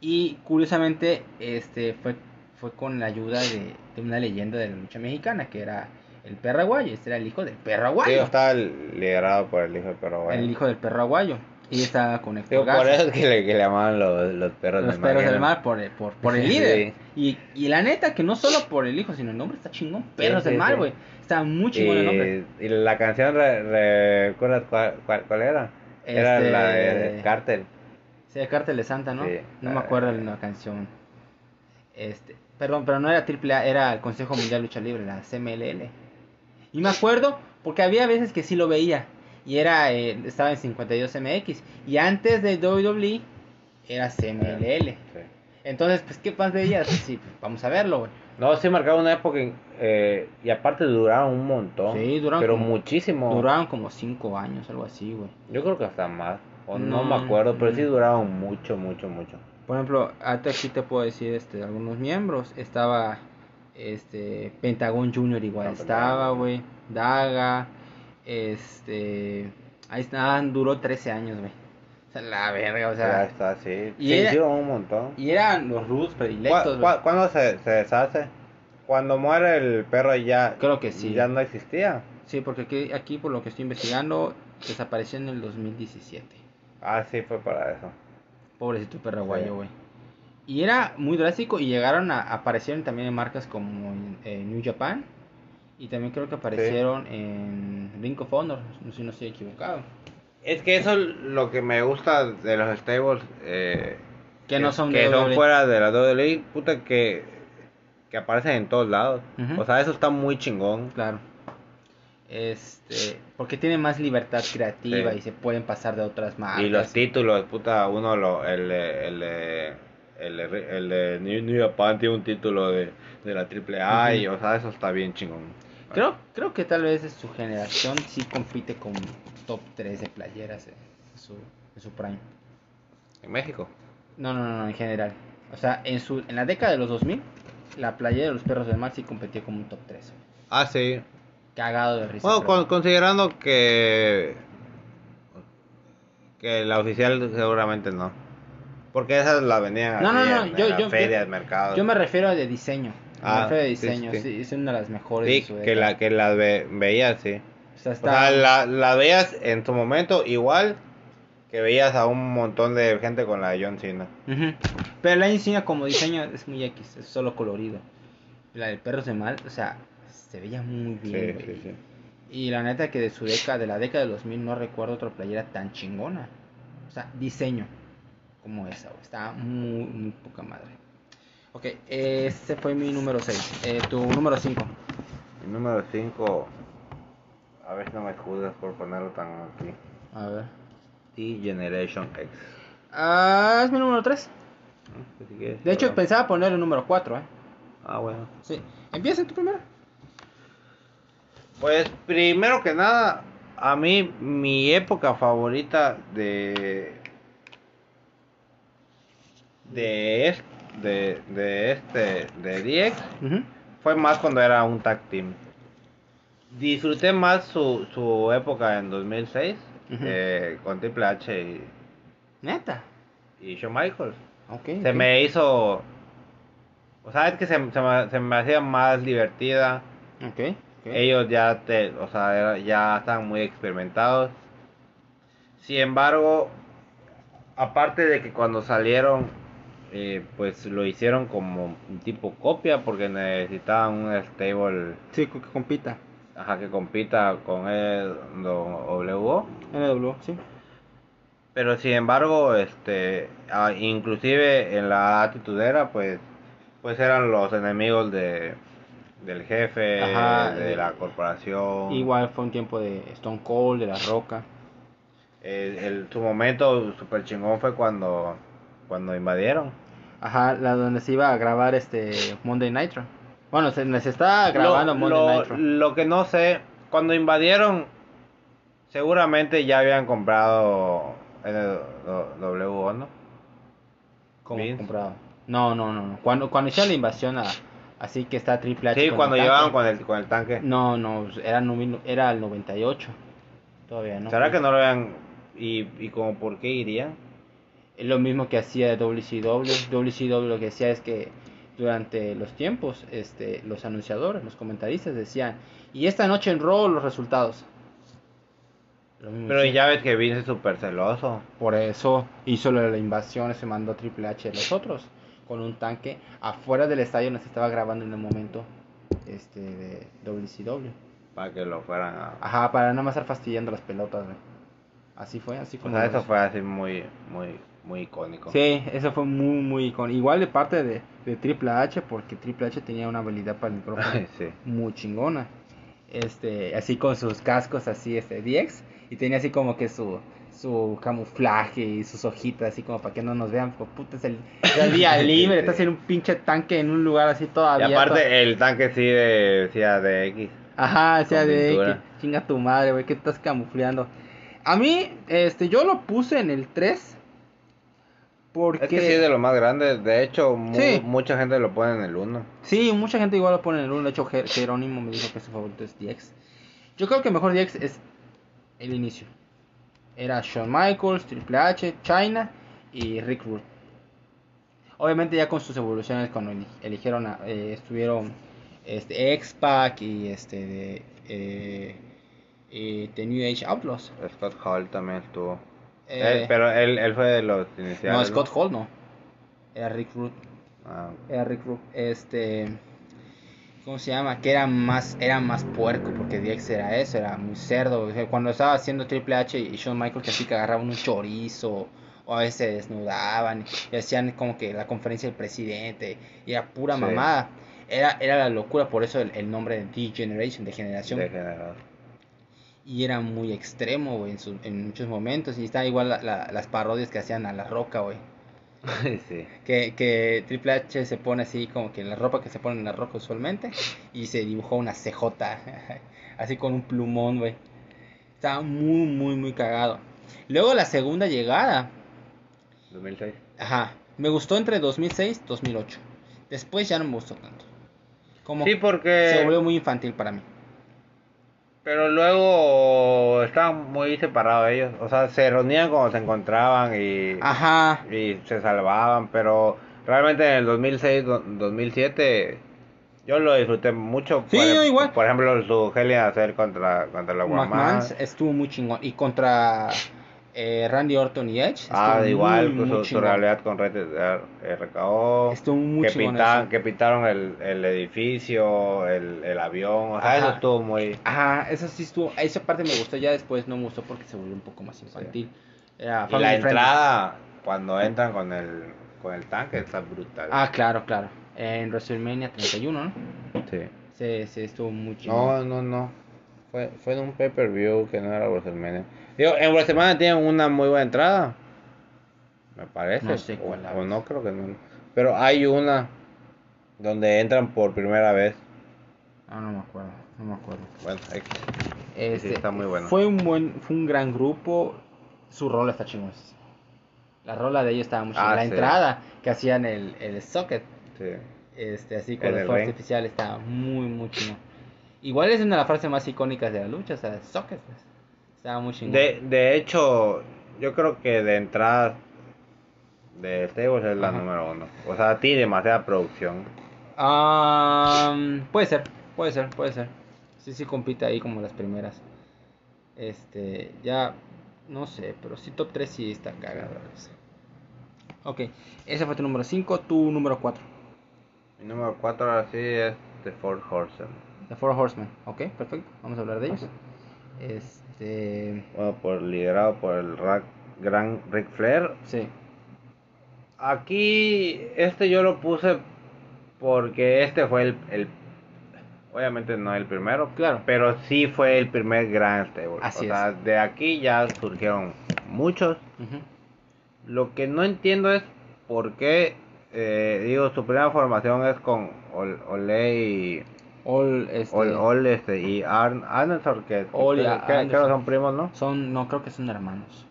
Y curiosamente, este fue, fue con la ayuda de, de una leyenda de la lucha mexicana, que era el perro aguayo. Este era el hijo del perro Sí, aguayo. estaba liderado por el hijo, pero bueno. el hijo del perro aguayo. Y estaba con Héctor Digo, por eso es que le, que le llamaban los, los perros los del perros mar, del ¿no? mar por, el- por, por el [laughs] Sí. líder. Y, y la neta, que no solo por el hijo, sino el nombre está chingón. Perros sí, del mar, güey. Está muy chingón el nombre. Y, la canción, re- ¿recuerdas cuál, cuál, cuál era? Era Este- la de Cartel. Sí, de Cártel de Santa, ¿no? No me acuerdo de la canción. Este, perdón, pero no era AAA, era el Consejo Mundial de Lucha Libre, la CMLL. Y me acuerdo porque había veces que sí lo veía. Y era, eh, estaba en 52MX. Y antes de WWE era CMLL. Sí. Entonces, pues, ¿qué más veías? [laughs] Sí, pues, vamos a verlo, güey. No, sí marcaba una época en- eh, y aparte duraron un montón. Sí, duraron Pero como- muchísimo. Duraron como 5 años, algo así, güey. Yo creo que hasta más. O no, No, me acuerdo, pero sí no. duraron mucho, mucho, mucho. Por ejemplo, ahorita aquí te puedo decir este, algunos miembros. Estaba este Pentagon Junior igual Ah, estaba, güey. Daga. Este. Ahí estaban, duró 13 años, güey. O sea, la verga, o ya sea. está, sí. y sí, era- hicieron un montón. Y eran los rudos ¿Cuá- predilectos, güey. cuá- ¿Cuándo se, se deshace? Cuando muere el perro ya, Creo que sí. ya no existía. Sí, porque aquí, aquí, por lo que estoy investigando, desapareció en el 2017. Ah, sí, fue para eso. Pobrecito perro aguayo, Sí. Y era muy drástico y llegaron a aparecieron también en marcas como eh, New Japan y también creo que aparecieron en Ring of Honor, si no estoy equivocado. Es que eso es lo que me gusta de los stables. Eh, Que no son que de son WWE. fuera de la WWE, puta que, que aparecen en todos lados. O sea, eso está muy chingón. Claro. Este, porque tiene más libertad creativa Sí. y se pueden pasar de otras marcas. Y los títulos, puta, uno lo, el, el, el, el de New, Japan tiene un título de, de la AAA y, Ujú. o sea, eso está bien chingón. Creo, creo que tal vez su generación sí compite con top 3 de playeras en su, en su prime. En México. No, no, no, en general. O sea, en su en la década de los 2000, la playera de los perros del mar sí competía como un top 3. Ah, sí. Cagado de risa. Bueno, con- considerando que que la oficial seguramente no. Porque esas la vendían No, no, así no, en, yo- en las yo- ferias, yo- mercados. Yo me refiero a de diseño. Me Ah, refiero a sí, diseño, sí. sí, es una de las mejores Sí, de su que, la, que las ve- veías, sí. O sea, O está... sea, la, la veías en tu momento igual que veías a un montón de gente con la de John Cena. Ujú. Pero la encina como diseño es muy X, es solo colorido. La del perros de mal, o sea, se veía muy bien, sí, sí. Y la neta que de su década, de la década de los 2000 no recuerdo otra playera tan chingona. O sea, diseño como esa, güey. Está muy, muy poca madre. Ok, ese fue mi número 6. tu número 5. El número 5, a ver si no me juzgas por ponerlo tan aquí. A ver. T Generation X. Ah, es mi número 3. Pues si quieres, De hecho, pensaba poner el número 4, ¿eh? Ah, bueno. Sí. Empieza tu primero. Pues primero que nada, a mí mi época favorita de de este de, de este de DX fue más cuando era un tag team. Disfruté más su, su época en 2006 Ujú. eh, con Triple H y, Neta. y Shawn Michaels. Ok. Se me hizo, o sea, es que se, se me, se me hacía más divertida. Ok. ok. Ellos ya te, o sea, era- ya están muy experimentados. Sin embargo, aparte de que cuando salieron, eh, pues lo hicieron como un tipo copia porque necesitaban un stable Sí, que compita. ajá, que compita con el WO. NW, sí. Pero sin embargo, este, inclusive en la atitudera, pues, pues eran los enemigos de, del jefe, Ajá, de eh, la corporación. Igual fue un tiempo de Stone Cold, de La Roca. El, el- su momento super chingón fue cuando, cuando invadieron. Ajá, la donde se iba a grabar este Monday Nitro. Bueno, se, se está grabando lo, Monday lo- Nitro. lo que no sé, cuando invadieron, seguramente ya habían comprado NWO, ¿no? ¿Cómo Vince. comprado? No, no, no, no. Cuando, cuando hicieron la invasión a, así que está Triple H Sí, con cuando el tanque. llegaban con el, con el tanque. No, no, era, era el 98. Todavía no. ¿Será que no lo vean? ¿Y, y como por qué irían? Es lo mismo que hacía WCW. WCW lo que hacía es que durante los tiempos, este, los anunciadores, los comentaristas decían, y esta noche en Raw los resultados. Lo mismo Pero ya ves que Vince es súper celoso. Por eso hizo lo de la invasión, se mandó a Triple H a los otros con un tanque afuera del estadio donde se estaba grabando en el momento este de WCW. Para que lo fueran a... Ajá, para no más estar fastidiando las pelotas, güey. Así fue, así O como sea, lo eso fue así muy, muy, muy icónico. Sí, eso fue muy, muy icónico. Igual de parte de, de Triple H, porque Triple H tenía una habilidad para el micrófono [laughs] sí. muy chingona. Este, así con sus cascos así, este, DX, y tenía así como que su, su camuflaje y sus hojitas así como para que no nos vean, pues puta, es el, día [laughs] libre, estás en un pinche tanque en un lugar así todo Y aparte el tanque sí de, decía de X. Ajá, sea, de que chinga tu madre, güey, que estás camufleando. A mí, este, yo lo puse en el 3 porque... Es que sí es de lo más grande. De hecho, mu- Sí. mucha gente lo pone en el 1. Sí, mucha gente igual lo pone en el 1. De hecho, Jer- Jerónimo me dijo que su favorito es DX. Yo creo que mejor DX es el inicio. Era Shawn Michaels, Triple H, China y Rick Rude. Obviamente ya con sus evoluciones cuando eli- eligieron a, eh, estuvieron este X-Pac y este de, eh, eh, The New Age Outlaws. Scott Hall también estuvo. Eh, Eh, pero él, él fue de los iniciales. no, Scott Hall no. Era Rick Rude. Ah, Era Rick Rude. Este. ¿Cómo se llama? Que era más, era más puerco, porque DX era eso, era muy cerdo. Cuando estaba haciendo Triple H y Shawn Michaels, que así que agarraban un chorizo, o a veces se desnudaban, y hacían como que la conferencia del presidente, y era pura Sí. mamada. Era, era la locura, por eso el, el nombre de D-Generation, de generación. degenerado. Y era muy extremo, güey, en, su- en muchos momentos. Y está igual la- la- las parodias que hacían a La Roca, güey. sí. Que, que Triple H se pone así como que la ropa que se pone en la roca usualmente y se dibujó una CJ [laughs] así con un plumón, güey. Estaba muy, muy, muy cagado. Luego la segunda llegada, 2006. ajá, me gustó entre 2006 y 2008. Después ya no me gustó tanto. Como Sí, porque... se volvió muy infantil para mí. Pero luego estaban muy separados ellos. O sea, se reunían cuando se encontraban y, Ajá, y se salvaban. Pero realmente en el 2006, do- 2007, yo lo disfruté mucho. Sí, por, yo igual. Por ejemplo, su Hell in a Cell contra, contra la Guamán. estuvo muy chingón. Y contra eh, Randy Orton y Edge. Ah, igual, muy, pues, muy su, realidad con Red RKO. Estuvo muy que, que pintaron el, el edificio, el, el avión. O sea, eso Ajá. estuvo muy. Ajá, eso sí estuvo, esa parte me gustó, ya después no me gustó porque se volvió un poco más infantil. Era Y la friendly. entrada, cuando entran con el, con el tanque, está brutal. Ah, claro, claro. En WrestleMania 31, ¿no? sí. Se, se estuvo muy chido. No, no, no. Fue, fue en un pay-per-view que no era WrestleMania. Digo, en WrestleMania tienen una muy buena entrada. Me parece. No sé o- no, creo que no. Pero hay una donde entran por primera vez. Ah, no me acuerdo, no me acuerdo. Bueno, X. Este, está muy bueno. Fue un buen, fue un gran grupo. Su rola está chingón. La rola de ellos estaba muy. Ah, la sí. entrada que hacían el, el socket, Sí. este, así con el fuego artificial, estaba muy, muy chingón. Igual es una de las frases más icónicas de la lucha, o sea, socket. pues. Estaba muy chingón. De, de hecho, yo creo que de entrada de Stables es la Ajá. número uno. O sea, tiene demasiada producción. Ah, puede ser, puede ser, puede ser. Sí, sí compite ahí como las primeras. Este, ya, no sé, pero sí top 3 sí está cagado. Ok, ese fue tu número 5, tu número 4. Mi número cuatro ahora sí es The Four Horsemen. The Four Horsemen. Ok, perfecto, vamos a hablar de ellos. Este, Bueno, por, liderado por el ra- gran Ric Flair. sí, Aquí, este yo lo puse porque este fue el, el- obviamente no el primero, Claro. pero sí fue el primer gran stable. Así o sea, de aquí ya surgieron muchos. Lo que no entiendo es por qué, eh, digo, su primera formación es con Ol- Ole y All, este, Ol- Ol, este, y Arn Anderson, que, Ole que- que- Anderson. creo que son primos, ¿no? son, no creo que son hermanos.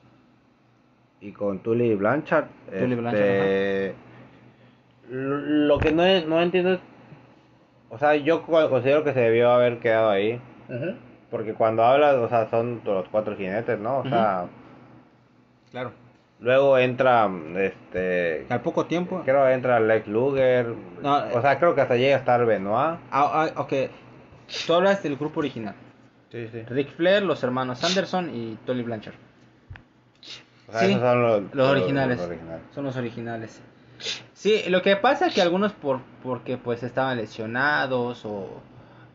y con Tully Blanchard. Tully este, Blanchard, lo, lo que no, no entiendo es, o sea, yo co- considero que se debió haber quedado ahí, porque cuando hablas, o sea, son los cuatro jinetes, ¿no? O sea, Claro. Luego entra, este, Al poco tiempo. creo que entra Lex Luger, No, o sea, creo que hasta llega a estar Benoit. Ah, ah, ok, tú hablas del grupo original. Sí, sí. Rick Flair, los hermanos Anderson y Tolly Blanchard. O sea, Sí, esos son los, Los originales. los originales. Son los originales. Sí, lo que pasa es que algunos por porque pues estaban lesionados o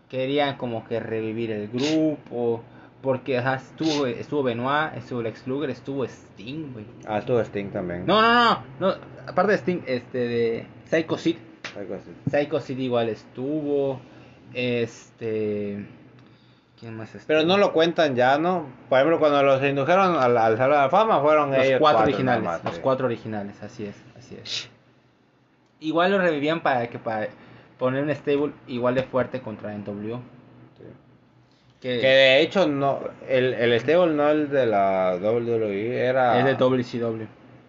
querían como que revivir el grupo, porque ajá, estuvo estuvo Benoit, estuvo Lex Luger, estuvo Sting, güey. Ah, estuvo Sting también. No, no, no, no, aparte de Sting, este de Psycho Sid, Algo así. Psycho Sid igual estuvo, este ¿quién más estuvo? Pero no lo cuentan ya, ¿no? Por ejemplo, cuando los indujeron al, al Salón de la Fama fueron los ellos cuatro, nada originales, los sí. cuatro originales, así es, así es. Igual lo revivían para que para poner un stable igual de fuerte contra NWO. Que, Que de hecho no, el, el stable no el de la WWE era... es de WCW.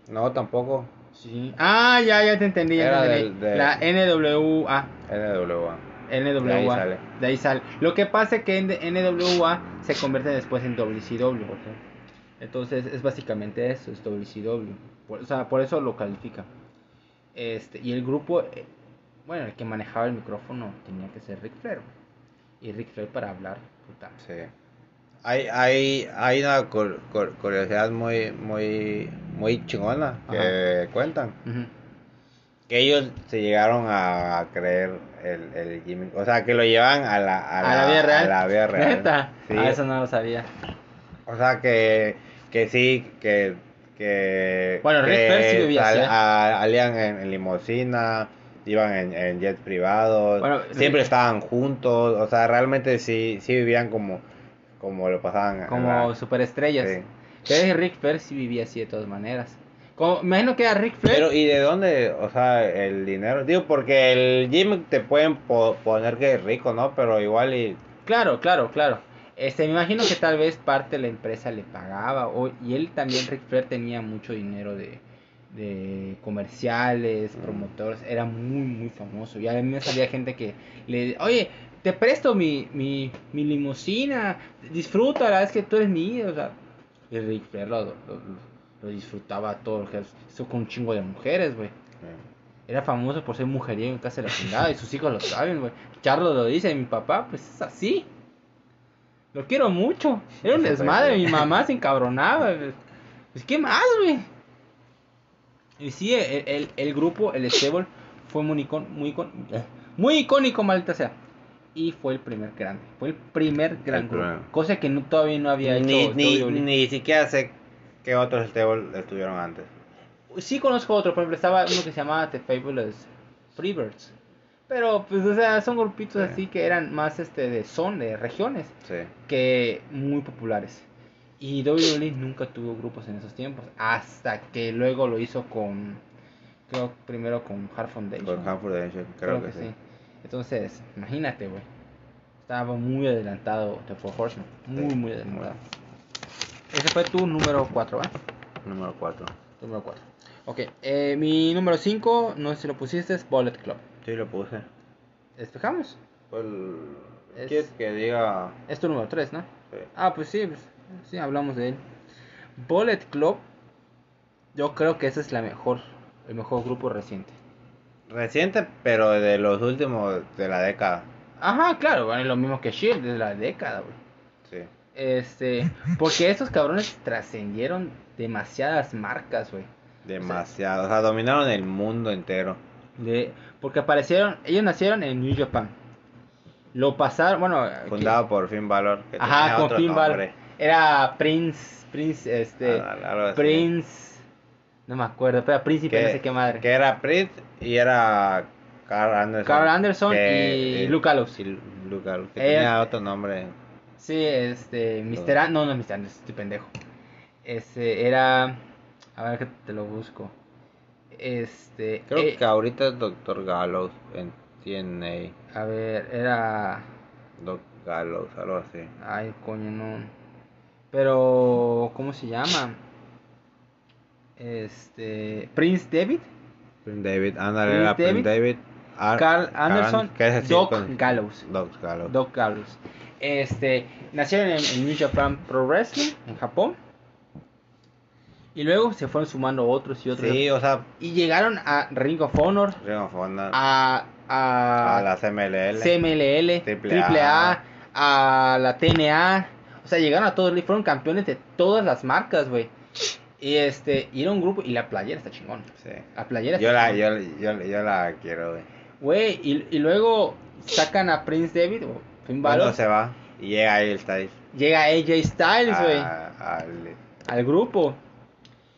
No, tampoco. Sí. Ah, ya, ya te entendí. ya Era te entendí. del- de- La NWA. NWA. NWA. De ahí sale. De ahí sale. Lo que pasa es que NWA se convierte después en WCW. Entonces es básicamente eso, es WCW. Por, o sea, por eso lo califica. Este, y el grupo, eh, bueno, el que manejaba el micrófono tenía que ser Rick Flair. Y Rick Flair para hablar, puta. Sí. Hay, hay, hay una cur- cur- curiosidad muy, muy, muy chingona que cuentan. Ujú. Que ellos se llegaron a, creer el, el Jimmy. O sea, que lo llevan a la, a A la vida real. a la vida real. Neta. Sí. Ah, eso no lo sabía. O sea, que, que sí, que... que Bueno, Ric que Flair sí vivía así, ¿eh? Salían en, en limusina, iban en, en jets privados, Bueno, siempre estaban juntos, o sea, realmente sí, sí vivían como, como lo pasaban. Como la- superestrellas. Sí. Pero Rick Flair sí vivía así de todas maneras. Como, imagino que era Rick Flair. Pero, ¿y de dónde, o sea, el dinero? Digo, porque el gym te pueden po- poner que es rico, ¿no? Pero igual y... Claro, claro, claro. Este, me imagino que tal vez parte de la empresa le pagaba. O, y él también, Rick Flair, tenía mucho dinero de, de comerciales, promotores. Era muy, muy famoso. Y a mí me sabía gente que le... Oye, te presto mi, mi, mi limusina. Disfruta, la es que tú eres mi ídolo", O sea, y Rick Flair lo, lo, lo disfrutaba todo. Eso con un chingo de mujeres, güey. Era famoso por ser mujeriego en casa de la chingada y sus hijos lo saben, güey. Charlo lo dice, mi papá, pues es así. Lo quiero mucho. Era un desmadre, mi mamá se encabronaba. Pues, ¿qué más, güey? Y sí, el, el, el grupo, el stable, fue muy, icon- muy, icon- muy icónico, maldita sea. Y fue el primer grande. Fue el primer gran El grupo. Cosa que no, todavía no había Ni, hecho. ni, WWE. ni siquiera sé qué otros stable estuvieron antes. Sí conozco otro, por ejemplo, estaba uno que se llamaba The Fabulous Freebirds. Pero, pues, o sea, son grupitos Sí. así que eran más este de son, de regiones, Sí. que muy populares. Y WWE nunca tuvo grupos en esos tiempos. Hasta que luego lo hizo con. Creo primero con Hard Foundation. Con Hard Foundation, creo, que, sí. Entonces, imagínate, güey. Estaba muy adelantado The Four Horsemen. Muy, Sí. muy adelantado. Ese fue tu número 4, ¿eh? Número 4. Número 4. Ok, eh, mi número 5, no sé si lo pusiste, es Bullet Club. Sí, lo puse. ¿Despejamos? Pues, Es- ¿Quieres que diga? Es tu número 3, ¿no? Sí. Ah, pues sí, pues, sí, hablamos de él. Bullet Club, yo creo que ese es la mejor, el mejor grupo reciente. Reciente, pero de los últimos de la década. Ajá, claro, bueno, es lo mismo que Shield, desde la década, güey. Sí. Este, [laughs] porque estos cabrones trascendieron demasiadas marcas, güey. Demasiado. O sea, dominaron el mundo entero. De, porque aparecieron, ellos nacieron en New Japan. Lo pasaron, bueno, Fundado por Finn Balor. que ajá, con Finn Balor. Era Prince, Prince, este, Ah. Prince, no me acuerdo, pero Príncipe, Que, no sé qué madre. que era Prince y era Carl Anderson. Carl Anderson que- y eh, Luke Gallows. y Luke Gallows, que Eh, tenía otro nombre. Sí, este, Mr. An- no, no, Mr. Anderson, estoy pendejo. Este, era, a ver que te lo busco. Este, Creo eh, que ahorita es Dr. Gallows en TNA. a ver, era, Doc Gallows, algo así. ay, coño, no. Pero, ¿cómo se llama? Este, Prince David, Prince David, ándale, Prince era Prince David. Ar- Carl Anderson, Doc con- Gallows. Doc Gallows. Doc Gallows. Este, nacieron en, en New Japan Pro Wrestling, en Japón. Y luego se fueron sumando otros y otros. Sí, o sea, Y llegaron a Ring of Honor, Ring of Honor, a, a, a la CMLL. CMLL, Triple Triple A. A, a la TNA. O sea, llegaron a todos, fueron campeones de todas las marcas, güey. Y este, y era un grupo, y la playera está chingón. Sí. La playera Yo está la, yo, yo, yo la quiero, güey. Güey, y, y luego sacan a Prince David, o Finn Balor. se va y llega el Styles. Llega AJ Styles, güey, al- al grupo.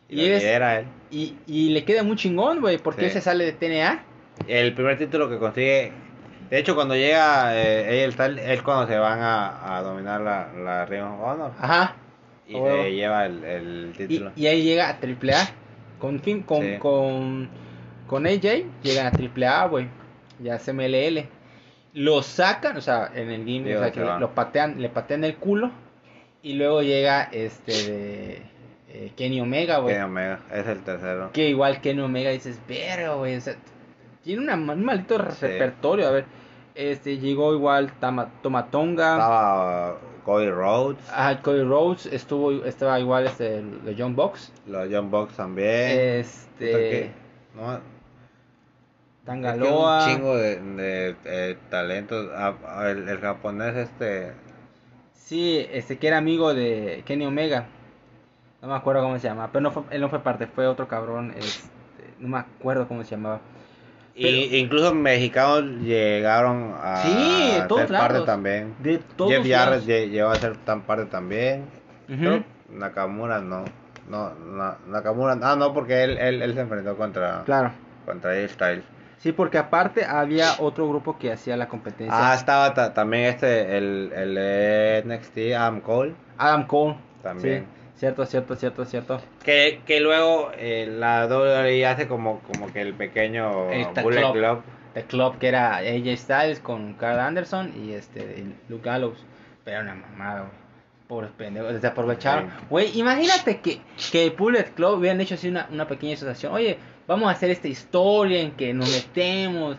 y Y, es- y, y le queda muy chingón, güey, porque Sí. él se sale de TNA. El primer título que consigue. De hecho, cuando llega eh, AJ Styles, es cuando se van a, a dominar la, la Ring of Honor. Ajá. Y se lleva el, el título. y ahí llega a AAA. Con, Finn- con, Sí. con, con AJ, llegan a AAA, güey. Ya CMLL. Lo sacan, o sea, en el game, Sí, o sea, se que lo patean, le patean el culo. Y luego llega este de eh, Kenny Omega, güey. Kenny Omega, es el tercero. Que igual Kenny Omega dices, verga, güey. O sea, tiene una, un maldito Sí. repertorio. A ver, este llegó igual Tama, Tomatonga. Estaba uh, Cody Rhodes, Ajá, Cody Rhodes estuvo, estaba igual este, de John Box. los John Box también. Este. No, Tangaloa. Es que un chingo de, de, talentos. Ah, ah, el, el japonés este... Sí, este que era amigo de Kenny Omega. No me acuerdo cómo se llama. Pero no fue, él no fue parte, fue otro cabrón. Este, no me acuerdo cómo se llamaba. Y incluso mexicanos llegaron a Sí, ser parte también. De todos Jeff Jarrett llegó a ser tan parte también. Ujú. Creo Nakamura no. No, Na- Nakamura, ah no, porque él, él, él se enfrentó contra, Claro. contra AJ Styles. Sí, porque aparte había otro grupo que hacía la competencia. Ah, estaba ta- también este, el, el NXT, Adam Cole. Adam Cole. También. Sí, cierto, cierto, cierto, cierto. Que, que luego eh, la WWE hace como, como que el pequeño The Bullet Club. Club. The Club que era AJ Styles con Carl Anderson y este Luke Gallows. Pero era una mamada, güey. Pobres pendejos, desaprovecharon. Sí. Güey, imagínate que, que el Bullet Club hubieran hecho así una, una pequeña asociación. Oye, vamos a hacer esta historia en que nos metemos.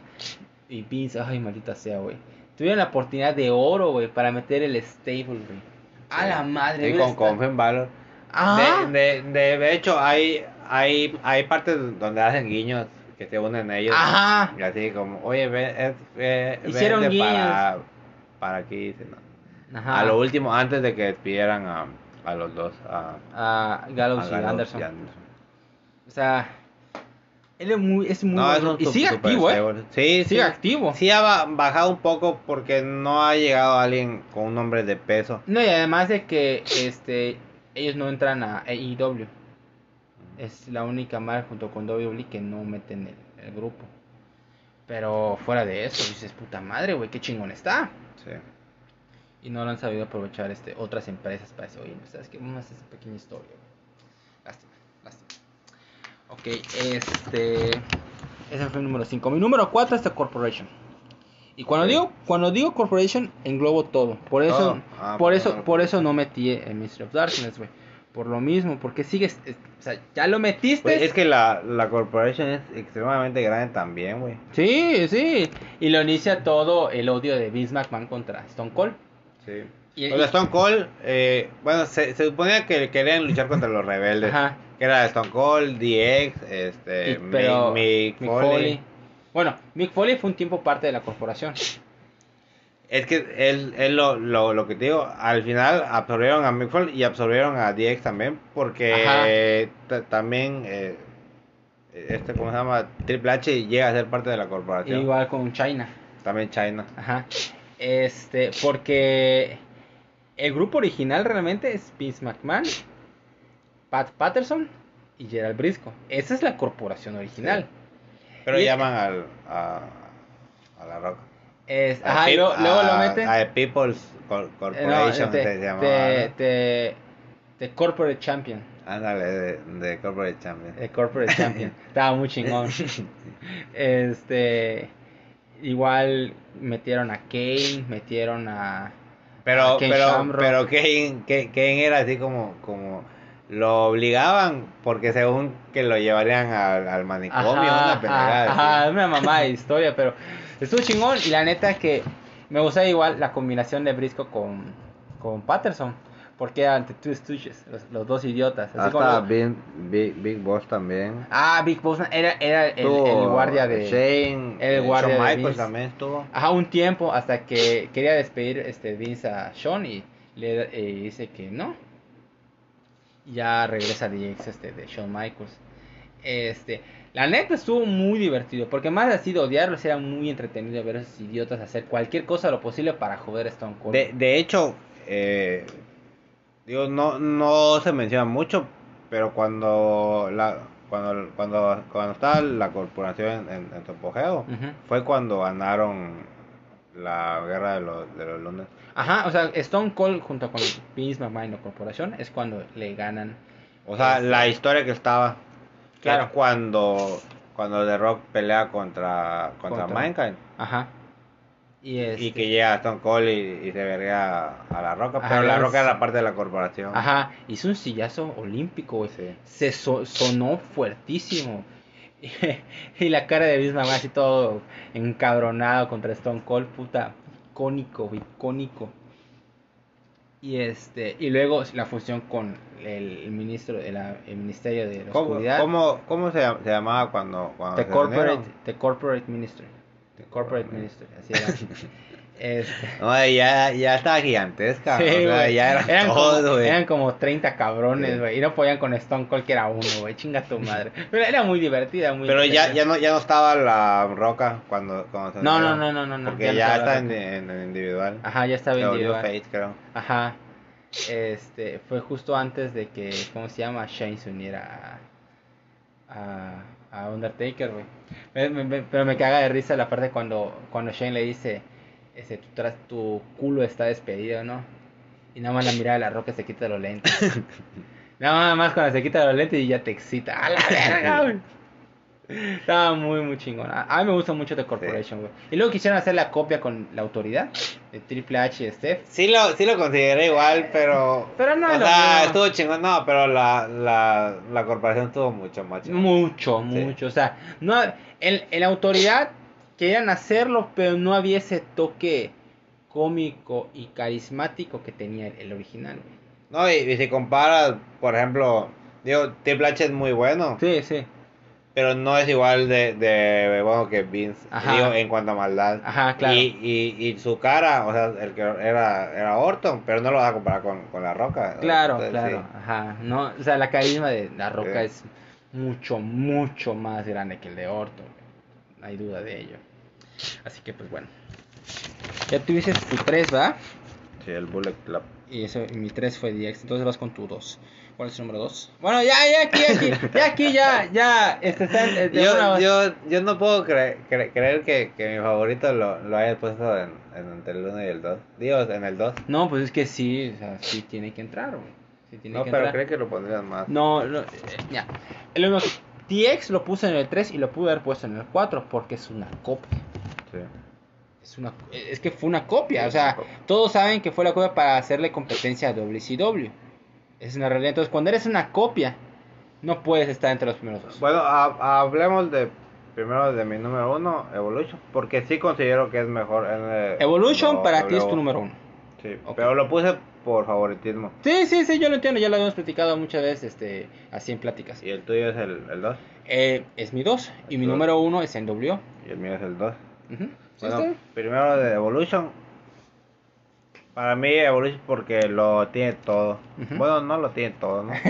Y Vince, ay, maldita sea, güey. Tuvieron la oportunidad de oro, güey, para meter el stable, güey. A Sí. la madre, güey, está- con Balor. Ah, De, de, de, hecho, hay, hay, hay partes donde hacen guiños que se unen ellos. Ajá. Y así como, oye, es- eh, Hicieron guiños. para, para aquí. ¿no? Ajá. A lo último, antes de que despidieran a, a los dos. A, A Gallows a y Gallows Anderson. y Anderson. O sea, él es muy, es muy No, es un y sigue activo, eh. Sí, Sigue sí. activo. Sí ha ba- bajado un poco porque no ha llegado alguien con un nombre de peso. No, y además de que este ellos no entran a AEW. Es la única marca junto con WWE que no meten el, el grupo. Pero fuera de eso, dices, puta madre, güey, qué chingón está. Sí. Y no lo han sabido aprovechar este, otras empresas para decir, oye, ¿sabes qué? Vamos a hacer esa pequeña historia. güey". Lástima, lástima. Ok, este. Ese fue el número 5. Mi número 4 es The Corporation. Y cuando digo cuando digo Corporation, englobo todo. Por eso, Todo. Ah, por pues, eso, por eso no metí el Mystery of Darkness, güey. Por lo mismo, porque sigues. es- o sea, ya lo metiste. Es que la, la corporation es extremadamente grande también, güey. Sí, sí. Y lo inicia todo el odio de Vince McMahon contra Stone Cold. Sí. Y- O sea, Stone Cold, eh, bueno, se, se suponía que querían luchar contra los rebeldes. Ajá. Que era Stone Cold, DX, este, Y- pero Mick, Mick Mick Foley. Foley. Bueno, Mick Foley fue un tiempo parte de la corporación. Es que él, él lo, lo, lo que te digo, al final absorbieron a Mick Foley y absorbieron a DX también, porque eh, también, eh, este, ¿cómo se llama? Triple H llega a ser parte de la corporación. Igual con China. También China. Ajá. Este, porque el grupo original realmente es Vince McMahon, Pat Patterson y Gerald Briscoe. Esa es la corporación original. Pero Y- llaman al, a, a la roca. Es, A ajá, y luego, luego lo a- meten. A People's Cor- eh, no, Corporation te, se llamaba. te- ¿no? te- te Corporate Champion. Ándale, de, de Corporate Champion. El Corporate Champion. [laughs] Estaba muy chingón. Este. Igual metieron a Kane, metieron a. Pero, a Ken pero, Shamrock. pero Kane, Kane- Kane era así como, como lo obligaban porque según que lo llevarían al, al manicomio, una pendejada ajá, es una mamá de historia, pero estuvo chingón. Y la neta que me gusta igual la combinación de Briscoe con, con Patterson. Porque eran The Two Stooges, los, los dos idiotas. Así Hasta Big, Big, Big Boss también. ah, Big Boss era, era el, guardia de. Shane, el eh, guardia Shawn de Michaels Vince. también estuvo. Ajá, un tiempo hasta que quería despedir este Vince a Sean y le eh, dice que no. Ya regresa DX este de Shawn Michaels. Este, la neta estuvo muy divertido, porque más así de odiarlos era muy entretenido ver a esos idiotas hacer cualquier cosa lo posible para joder a Stone Cold. De, de hecho, eh, digo, no, no se menciona mucho, pero cuando la cuando cuando cuando estaba la corporación en, en su apogeo, Ujú. fue cuando ganaron la guerra de los, de los lunes. Ajá, o sea, Stone Cold junto con y la corporación es cuando le ganan. O sea, Este- la historia que estaba, que Claro. es cuando cuando The Rock pelea contra contra, Contra- Mankind Ajá. Y, y este- que llega Stone Cold y, y se verga a la Roca, Ajá, pero la es- Roca era parte de la corporación. Ajá, hizo un sillazo olímpico. Sí. Se so- sonó fuertísimo. [laughs] y la cara de Vince McMahon así todo encabronado contra Stone Cold, puta, icónico, icónico. Y este, y luego la fusión con el, el ministro, el, el ministerio de la ¿Cómo, oscuridad. cómo, cómo se, llam- se llamaba cuando, cuando The se corporate, unieron? the corporate ministry. The corporate ministry, así era. [laughs] Este, ya, ya estaba gigantesca. Sí, o sea, ya eran, como, eran como 30 cabrones, Sí. güey. Y no podían con Stone Cold, que era uno, güey. Chinga tu madre. Pero era muy divertida, muy Pero ya, divertida. ya, no, ya no estaba la roca cuando, cuando se No, no, no, no, no. no, Porque no ya, está en, en, en individual. Ajá, ya estaba individual. Face, creo. Ajá. Este, fue justo antes de que, ¿cómo se llama? Shane se uniera a, a, a Undertaker, güey. Pero me caga de risa la parte cuando, cuando Shane le dice, ese, tu, tras- tu culo está despedido, ¿no? Y nada más la mirada de la roca se quita los lentes. [laughs] nada más cuando se quita los lentes y ya te excita. ¡A la verga, güey! Estaba muy, muy chingón. A, mí me gusta mucho The Corporation, güey. Y luego quisieron hacer la copia con la autoridad de Triple H y Steph. Sí lo, sí lo consideré igual, pero... Pero no o sea, estuvo chingón, no, pero la, la, la corporación estuvo mucho más chingón. Mucho, Sí. mucho. O sea, no, en, en la autoridad querían hacerlo, pero no había ese toque cómico y carismático que tenía el, el original. güey. No, y, y si comparas, por ejemplo, digo, Triple H es muy bueno, Sí, sí. pero no es igual de, de bueno que Vince, Ajá. digo, en cuanto a maldad. Ajá, claro. Y, y, y su cara, o sea, el que era, era Orton, pero no lo vas a comparar con, con La Roca. Claro, Entonces, claro. sí. Ajá. No, o sea, la carisma de La Roca Sí. es mucho, mucho más grande que el de Orton. Hay duda de ello. Así que, pues bueno. Ya tuviste tu 3, ¿va? Sí, el Bullet Club. Y eso, y mi 3 fue DX. Entonces vas con tu 2. ¿Cuál es tu número 2? Bueno, ya, ya, aquí, aquí, ya, aquí, ya, ya. Este está en- de Yo, una- yo, yo no puedo cre- cre- creer que, que mi favorito lo, lo haya puesto en, en entre el 1 y el 2. Digo, en el 2. No, pues es que sí, o sea, sí tiene que entrar, güey. Sí tiene No, que pero entrar. creo que lo pondrías más. No, no, eh, ya. El único- TX lo puse en el 3 y lo pude haber puesto en el 4 porque es una copia. Sí. Es, una, es que fue una copia, o Sí, sea, copia. todos saben que fue la copia para hacerle competencia a WCW. Es una realidad. Entonces, cuando eres una copia, no puedes estar entre los primeros dos. Bueno, ha- hablemos de primero de mi número 1, Evolution, porque sí considero que es mejor. en el- Evolution lo- para ti es tu número uno. Sí, pero lo puse por favoritismo. Sí, sí, sí, yo lo entiendo, ya lo habíamos platicado muchas veces este, así en pláticas. Y el tuyo es el, el 2 Eh, es mi 2 y mi número 1 es NWO. y el mío es el 2. Ujú. Sí, Bueno, primero de Evolution. Para mí Evolution porque lo tiene todo. Bueno, no lo tiene todo, ¿no? [laughs]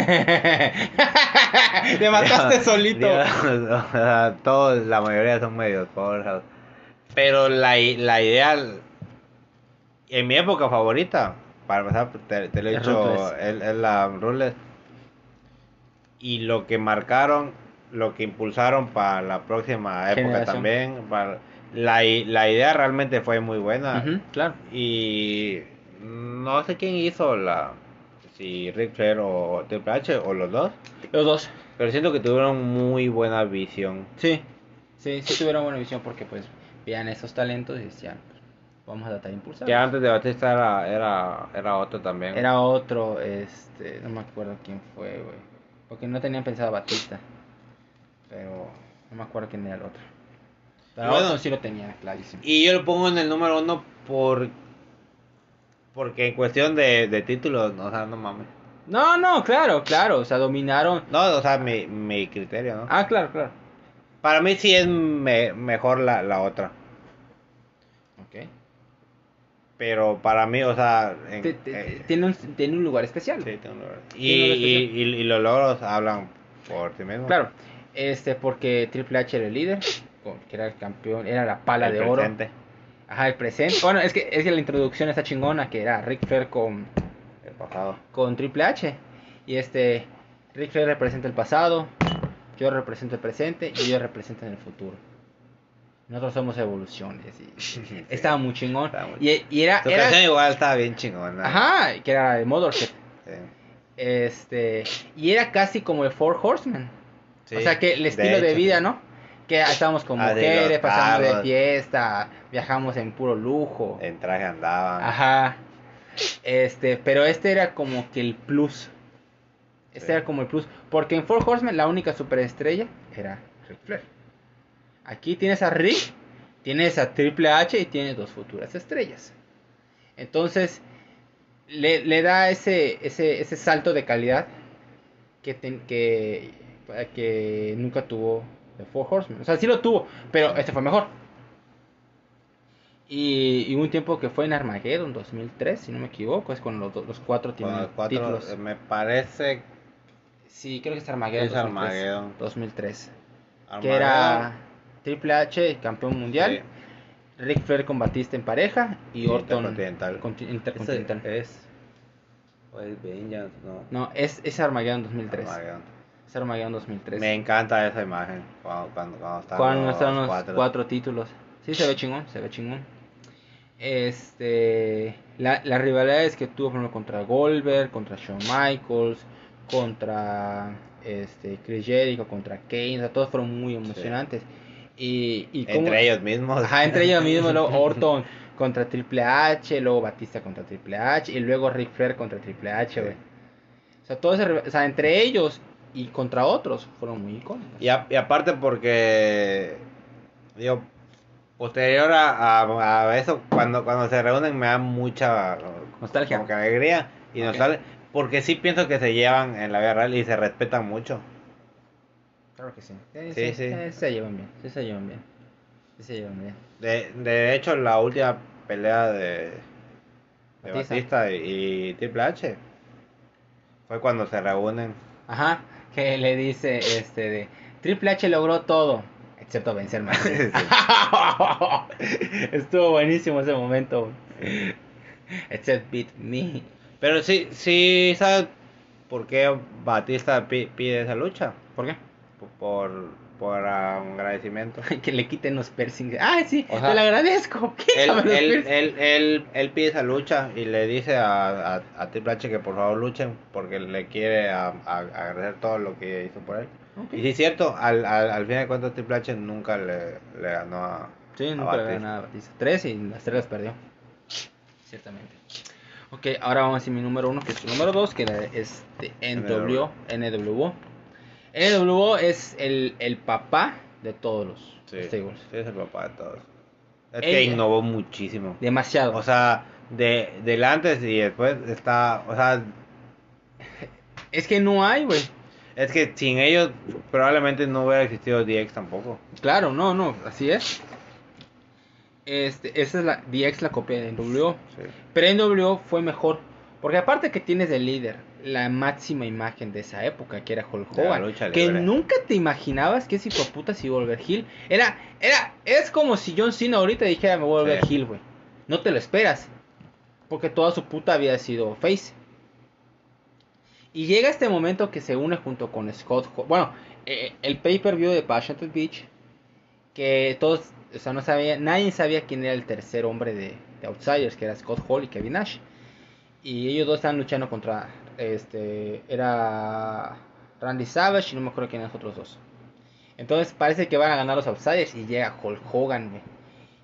Te mataste solito. Digo, [laughs] o sea, todos, la mayoría son medios pobres. Pero la, la idea, en mi época favorita, para empezar, te, te lo he dicho, es, la Rules. Y lo que marcaron, lo que impulsaron para la próxima época Generación. también. Para, la, la idea realmente fue muy buena. Claro. Y no sé quién hizo la. Si Rick Flair o Triple H o los dos. Los dos. Pero siento que tuvieron muy buena visión. Sí, sí, sí tuvieron buena visión porque pues veían esos talentos y decían, vamos a tratar de impulsar. Que antes de Batista era, era, era otro también. Era otro, este, no me acuerdo quién fue, güey. Porque no tenían pensado Batista. Pero no me acuerdo quién era el otro. Pero bueno, otro sí lo tenían clarísimo. Y yo lo pongo en el número uno por. Porque en cuestión de, de títulos, o sea, no mames. No, no, claro, claro, o sea, dominaron. No, o sea, mi, mi criterio, ¿no? Ah, claro, claro. Para mí sí es me- mejor la, la otra. Pero para mí, o sea. en- Te- te- eh, tiene, un, tiene un lugar especial. sí, tengo un lugar. Y, Tiene un lugar y, y- y los logros hablan por sí mismos. Claro, este, porque Triple H era el líder, que era el campeón, era la pala El de oro. presente. Ajá, el presente. Bueno, es que, es que la introducción está chingona, que era Ric Flair con, El pasado. con Triple H. Y este, Ric Flair representa el pasado, yo represento el presente y ellos representan el futuro. Nosotros somos evoluciones. Y [laughs] estaba muy chingón. Estaba muy Y, y era, Su era- canción igual estaba bien chingona. ajá, que era de Motorhead. Sí. Este, y era casi como el Four Horsemen. Sí, o sea que el estilo de, vida. ¿no? Que estábamos con Ah, de mujeres, pasamos de carros. fiesta, viajamos en puro lujo. En traje andaban. Ajá. Este, pero este era como que el plus. Este Sí. era como el plus. Porque en Four Horsemen la única superestrella era Ric Flair. Aquí tienes a Rick, tienes a Triple H y tienes dos futuras estrellas. Entonces, le, le da ese, ese, ese salto de calidad que, ten- que, que nunca tuvo The Four Horsemen. O sea, sí lo tuvo, pero este fue mejor. Y, un tiempo que fue en Armageddon 2003, si no me equivoco, es cuando los, los cuatro Con cuatro, títulos. eh, me parece Sí, creo que es Armageddon. Es 2003, Armageddon. 2003. Que era Triple H, campeón mundial. Sí. Rick Flair con Batista en pareja y Sí, Orton Intercontinental. conti- intercontinental. Es. O es Vengeance, no. No, es, es Armageddon 2003. Armageddon. Es Armageddon 2003. Me encanta esa imagen. Cuando, cuando, cuando están Cuando los están los cuatro. cuatro. títulos. Sí, se ve chingón, se ve chingón. Este, la, las rivalidades que tuvo por ejemplo, contra Goldberg, contra Shawn Michaels, contra este Chris Jericho, contra Kane, o sea, todos fueron muy emocionantes. Y, y cómo- Entre ellos mismos. Ajá, entre ellos mismos, luego [laughs] Orton contra Triple H, luego Batista contra Triple H y luego Ric Flair contra Triple H, Sí. O sea, todo ese, o sea, entre ellos y contra otros fueron muy icónicos. Y, a- y aparte porque, digo, posterior a, a- a eso, cuando, cuando se reúnen me da mucha Nostalgia. como que alegría y Ok. nostalgia, porque sí pienso que se llevan en la vida real y se respetan mucho. Claro que sí. Sí, sí. eh, se llevan bien, sí se llevan bien. Sí se llevan bien. De, de hecho, la última pelea de, de Batista. Batista, y, y Triple H fue cuando se reúnen. Ajá, que le dice este de Triple H logró todo, excepto vencerme. [laughs] Sí. [laughs] Estuvo buenísimo ese momento. Except beat me. Pero sí, sí, ¿sabes por qué Batista pi- pide esa lucha? ¿Por qué? Por, por un agradecimiento. [laughs] que le quiten los piercings. Ah, sí, O sea, te lo agradezco. [laughs] él, los él, él, él, él pide esa lucha y le dice a, a, a Triple H que por favor luchen porque le quiere a- a- agradecer todo lo que hizo por él. Y sí es cierto, al, al, al fin de cuentas Triple H nunca le, le ganó a, Sí, a nunca le ganó nada a Batista. Tres y las tres las perdió. Ciertamente. Ok, ahora vamos a decir mi número uno, que es su número dos, que es de NWO. NWO. NWO es el, el papá de todos los Sí, stables. sí, es el papá de todos. Es que innovó muchísimo. Demasiado. O sea, de, del antes y después está, o sea, es que no hay, güey. es que sin ellos probablemente no hubiera existido DX tampoco. Claro, no, no, así es. Este, esa es la DX, la copia de NWO. Sí. Pero NWO fue mejor. Porque aparte que tienes de líder la máxima imagen de esa época, que era Hulk Hogan. lucha Que libre. nunca te imaginabas que ese hijo de puta a volver heel. Era, era, es como si John Cena ahorita dijera me voy a volver Sí. heel, güey. No te lo esperas. Porque toda su puta había sido face. Y llega este momento que se une junto con Scott Hall. Bueno, eh, el pay-per-view de Passion Beach. Que todos, o sea, no sabía, nadie sabía quién era el tercer hombre de, de Outsiders, que era Scott Hall y Kevin Nash. Y ellos dos estaban luchando contra, este, era Randy Savage y no me acuerdo quién eran los otros dos. Entonces parece que van a ganar los Outsiders y llega Hulk Hogan, güey.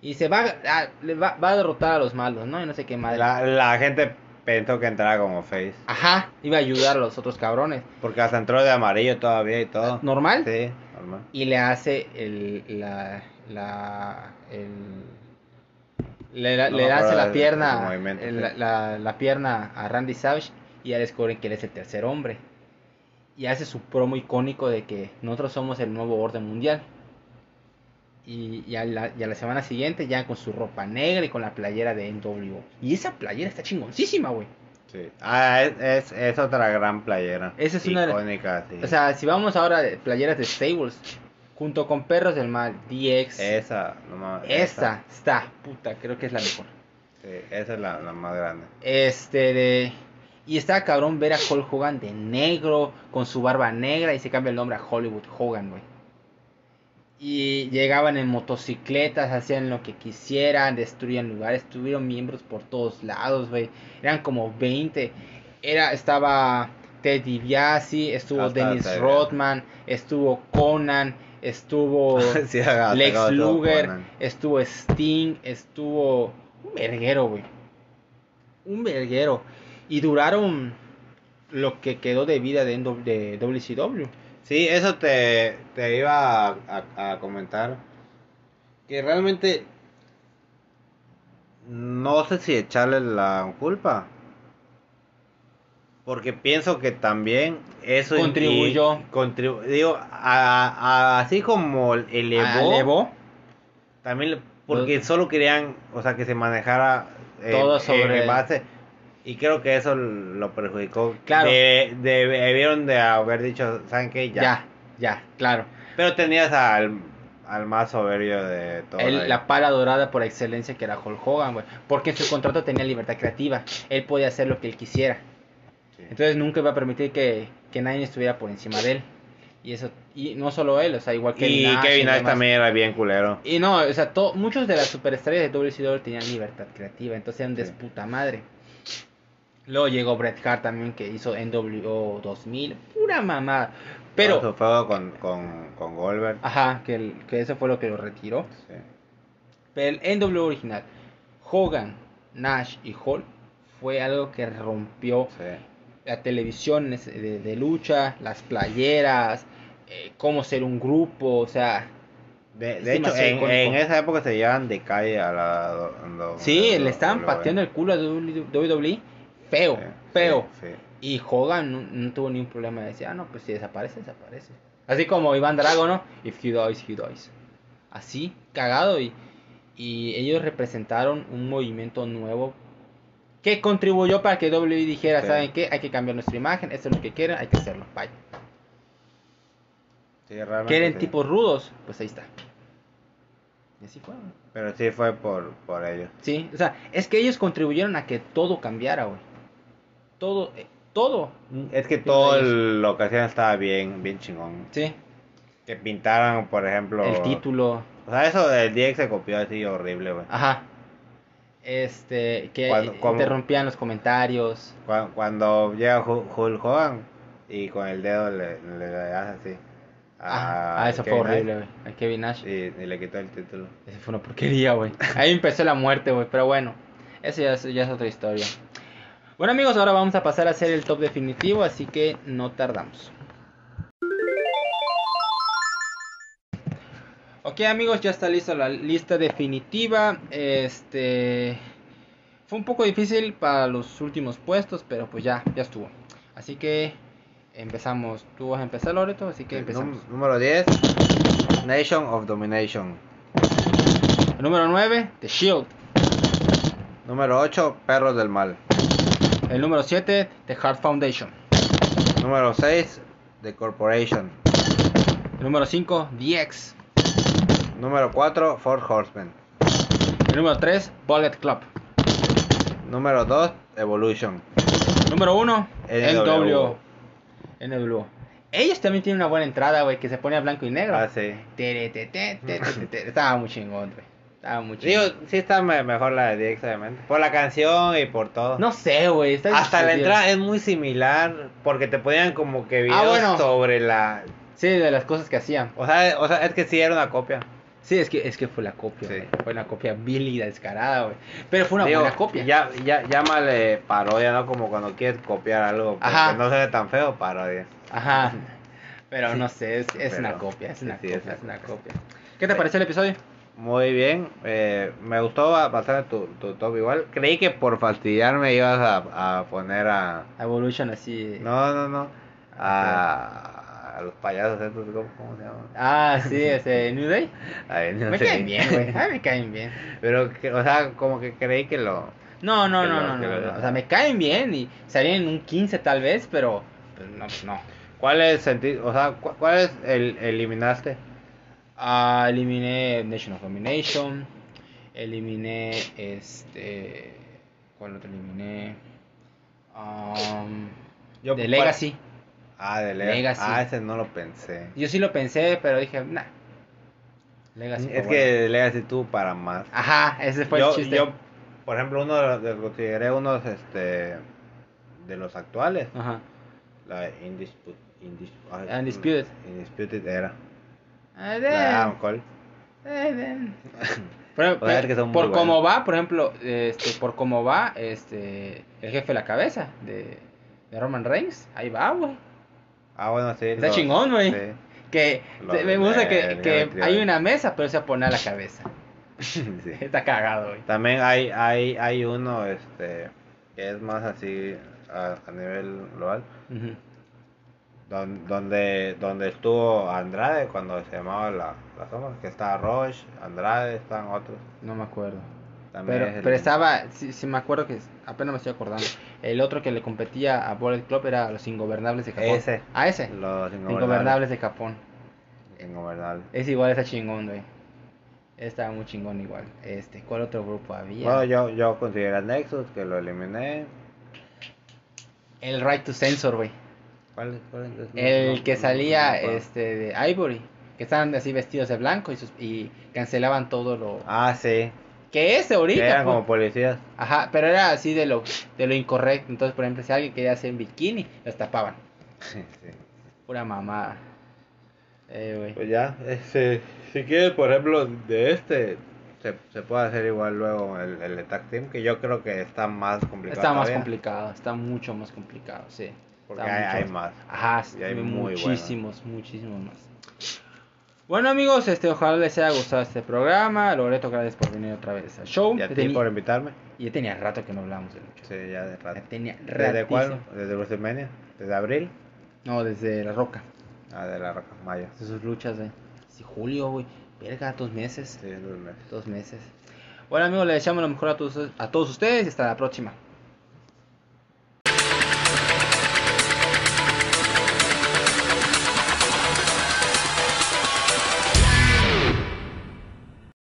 Y se va, a, le va, va a derrotar a los malos, ¿no? Y no sé qué madre. La, la gente pensó que entraba como face. Ajá, iba a ayudar a los otros cabrones. Porque hasta entró de amarillo todavía y todo. Normal. Sí, normal. y le hace el la la el le, No hace la pierna el- la- la pierna a Randy Savage y ya descubren que él es el tercer hombre y hace su promo icónico de que nosotros somos el nuevo orden mundial y, y, a la, y a la semana siguiente ya con su ropa negra y con la playera de NWO y esa playera está chingoncísima güey Sí. Ah, es, es, es otra gran playera. Esa es una- icónica, sí. o sea si vamos ahora de playeras de Stables junto con Perros del Mal DX esa, no mames, Esa está, puta, creo que es la mejor. Sí, esa es la, la más grande. Este de. Y está cabrón ver a Hulk Hogan de negro, con su barba negra y se cambia el nombre a Hollywood Hogan, güey. Y llegaban en motocicletas, hacían lo que quisieran, destruían lugares, tuvieron miembros por todos lados, güey. Eran como 20. Era, estaba Ted DiBiase, estuvo Hasta Dennis. Rodman, estuvo Conan, estuvo [laughs] Sí, Lex Luger, estuvo Sting, estuvo un verguero, güey. Un verguero. Y duraron lo que quedó de vida de, de WCW. Sí, eso te, te iba a, a- a comentar. Que realmente no sé si echarle la culpa. Porque pienso que también eso Contribuyó. contribu- digo, a- así como elevó, elevó también porque solo querían, o sea, que se manejara eh, Todo eh, sobre- en base y creo que eso lo perjudicó. Claro. De- de- debieron de haber dicho, ¿saben qué? ya. ya, claro. Pero tenías al, al más soberbio de todo. Él- la pala dorada por excelencia que era Hulk Hogan, güey. Porque en su contrato tenía libertad creativa. Él podía hacer lo que él quisiera. Entonces nunca iba a permitir que, que nadie estuviera por encima de él. Y eso, y no solo él, o sea, igual que y Kevin Nash también era bien culero. Y no, o sea, to- muchos de las superestrellas de WCW tenían libertad creativa, entonces eran de Sí. puta madre. Luego llegó Bret Hart también que hizo NWO 2000, pura mamada. Pero, Su feudo con, con, con Goldberg. ajá, que, el- que eso fue lo que lo retiró. Sí. Pero el NWO original, Hogan, Nash y Hall, fue algo que rompió sí. la televisión de, de lucha, las playeras, eh, cómo ser un grupo, o sea, De, de hecho, en, en esa época se llevan de calle a la. Sí, le estaban do- pateando el culo a WWE feo, feo. Y Hogan no, no tuvo ningún problema de decir, ah, no, pues si desaparece, desaparece. Así como Iván Drago, ¿no? If he dies, he dies. Así, cagado. Y, y ellos representaron un movimiento nuevo que contribuyó para que WWE dijera, Sí. ¿saben qué? Hay que cambiar nuestra imagen, esto es lo que quieren, hay que hacerlo. Bye. Sí, ¿Quieren sí. tipos rudos? Pues ahí está. Y así fue, güey. Pero sí fue por, por ellos. Sí, o sea, es que ellos contribuyeron a que todo cambiara, güey. Todo, eh, todo. Es que todo el- lo que hacían estaba bien, bien chingón. Sí, Que pintaran, por ejemplo. el título. O sea, eso del DX se copió así horrible, güey. Ajá. Este, que Cuando- como- interrumpían los comentarios. Cuando, cuando llega Hu- Hulk Hogan y con el dedo le, le, le así. Ah, ah, eso fue horrible, güey. A Kevin Nash. Y, y le quitó el título. Esa fue una porquería, güey. Ahí empezó la muerte, güey. Pero bueno, eso ya es, ya es otra historia. Bueno, amigos, ahora vamos a pasar a hacer el top definitivo, así que no tardamos. Ok, amigos, ya está lista la lista definitiva. Este fue un poco difícil para los últimos puestos, pero pues ya, ya estuvo. Así que empezamos. Tú vas a empezar, Loreto, así que empezamos. Número 10. Nation of Domination. El número 9, The Shield. Número 8. Perros del Mal. El número 7, The Heart Foundation. Número 6. The Corporation. El número 5, The X. Número 4. Four Horsemen. El número 3, Bullet Club. Número 2. Evolution. Número 1, NWO. NWO. NWO. Ellos también tienen una buena entrada, güey, que se pone a blanco y negro. Ah, sí. Estaba muy chingón, güey. Estaba muy Digo, chingón. sí está me- mejor la de DX, obviamente. Por la canción y por todo. No sé, güey. Hasta la entrada es muy similar porque te ponían como que videos Ah, bueno. sobre la... Sí, de las cosas que hacían. O sea, o sea, es que sí era una copia. Sí, es que, es que fue la copia, Sí. Fue una copia Billy descarada, güey. Pero fue una Digo, buena copia. Ya, ya, llámale parodia, ¿no? Como cuando quieres copiar algo porque Ajá. no se ve tan feo, parodia. Ajá. [laughs] Pero no sé, es, es Pero, una copia, es una sí, copia, es una es una copia. copia. ¿Qué te pareció el episodio? Muy bien, eh, me gustó bastante tu, tu top igual. Creí que por fastidiarme ibas a, a poner a... Evolution así. No, no, no. A, a los payasos estos, ¿cómo, cómo se llaman? Ah, sí, ese [laughs] New Day. Ay, no Me sé. caen bien, güey. A [laughs] mí me caen bien. Pero, que, o sea, como que creí que lo... No, no, no, lo- no, no, lo-. O sea, me caen bien y salían en un 15 tal vez, pero pues, no, no. ¿Cuál es sentido? O sea, cu- ¿cuál es el eliminaste? Ah, eliminé Nation of Domination. Eliminé este. ¿Cuál otro eliminé? Um, Yo, The. Legacy. Ah, de Legacy. Legacy. Ah, ese no lo pensé. Yo sí lo pensé, pero dije, nah. Legacy. es bueno. que Legacy tuvo para más. Ajá, ese fue yo, el chiste. yo, por ejemplo, uno de los, de los consideré unos este, de los actuales. Ajá. La Indispu- Indis- ay, Undisputed. Indisputed era. Ah, [laughs] Pero, [laughs] O sea, es que son por cómo va, por ejemplo, este, por cómo va, este, el jefe de la cabeza de, de Roman Reigns, ahí va, güey. Ah, bueno, sí. Está chingón, güey. Sí. Que se- me gusta que, que hay una mesa, pero se pone a la cabeza. [laughs] sí. Está cagado, güey. También hay, hay, hay uno este, que es más así a, a nivel global. Ujú. Don- donde, donde estuvo Andrade cuando se llamaba la, la sombra, que está Roche, Andrade, están otros. No me acuerdo. También Pero, es pero estaba, sí, sí me acuerdo que apenas me estoy acordando. El otro que le competía a Bullet Club era los Ingobernables de Japón. Ese. Ah, ese. Los Ingobernables, ingobernables. de Japón. Ingobernables. Es igual, está chingón, güey. Estaba muy chingón igual. Este, ¿cuál otro grupo había? Bueno, yo, yo considero a Nexus, que lo eliminé. El Right to Censor, güey. El que salía este de Ivory, que estaban así vestidos de blanco y, sus, y cancelaban todo lo Ah, sí. que es Que ahorita. eran pues. como policías. Ajá, pero era así de lo de lo incorrecto. Entonces, por ejemplo, si alguien quería hacer en bikini, los tapaban. Sí. Pura mamada. Eh. Pues ya, este, si quieres, por ejemplo, de este, se, se puede hacer igual luego el, el Tag Team, que yo creo que está más complicado. Está más todavía, complicado, está mucho más complicado, sí. Porque hay, más. Ajá, hay muchísimos, muchísimos más. Bueno amigos, este ojalá les haya gustado este programa. Loreto, gracias por venir otra vez al show. Y a ti por invitarme. y ya tenía rato que no hablábamos de lucha. Sí, ya de rato. Ya tenía ¿Desde cuándo? ¿Desde WrestleMania? ¿Desde abril? No, desde La Roca. Ah, de la Roca Maya. De sus luchas, güey. Sí, julio, güey. Verga, dos meses. Sí, dos meses. Dos meses. Bueno amigos, les deseamos lo mejor a todos, a todos ustedes y hasta la próxima.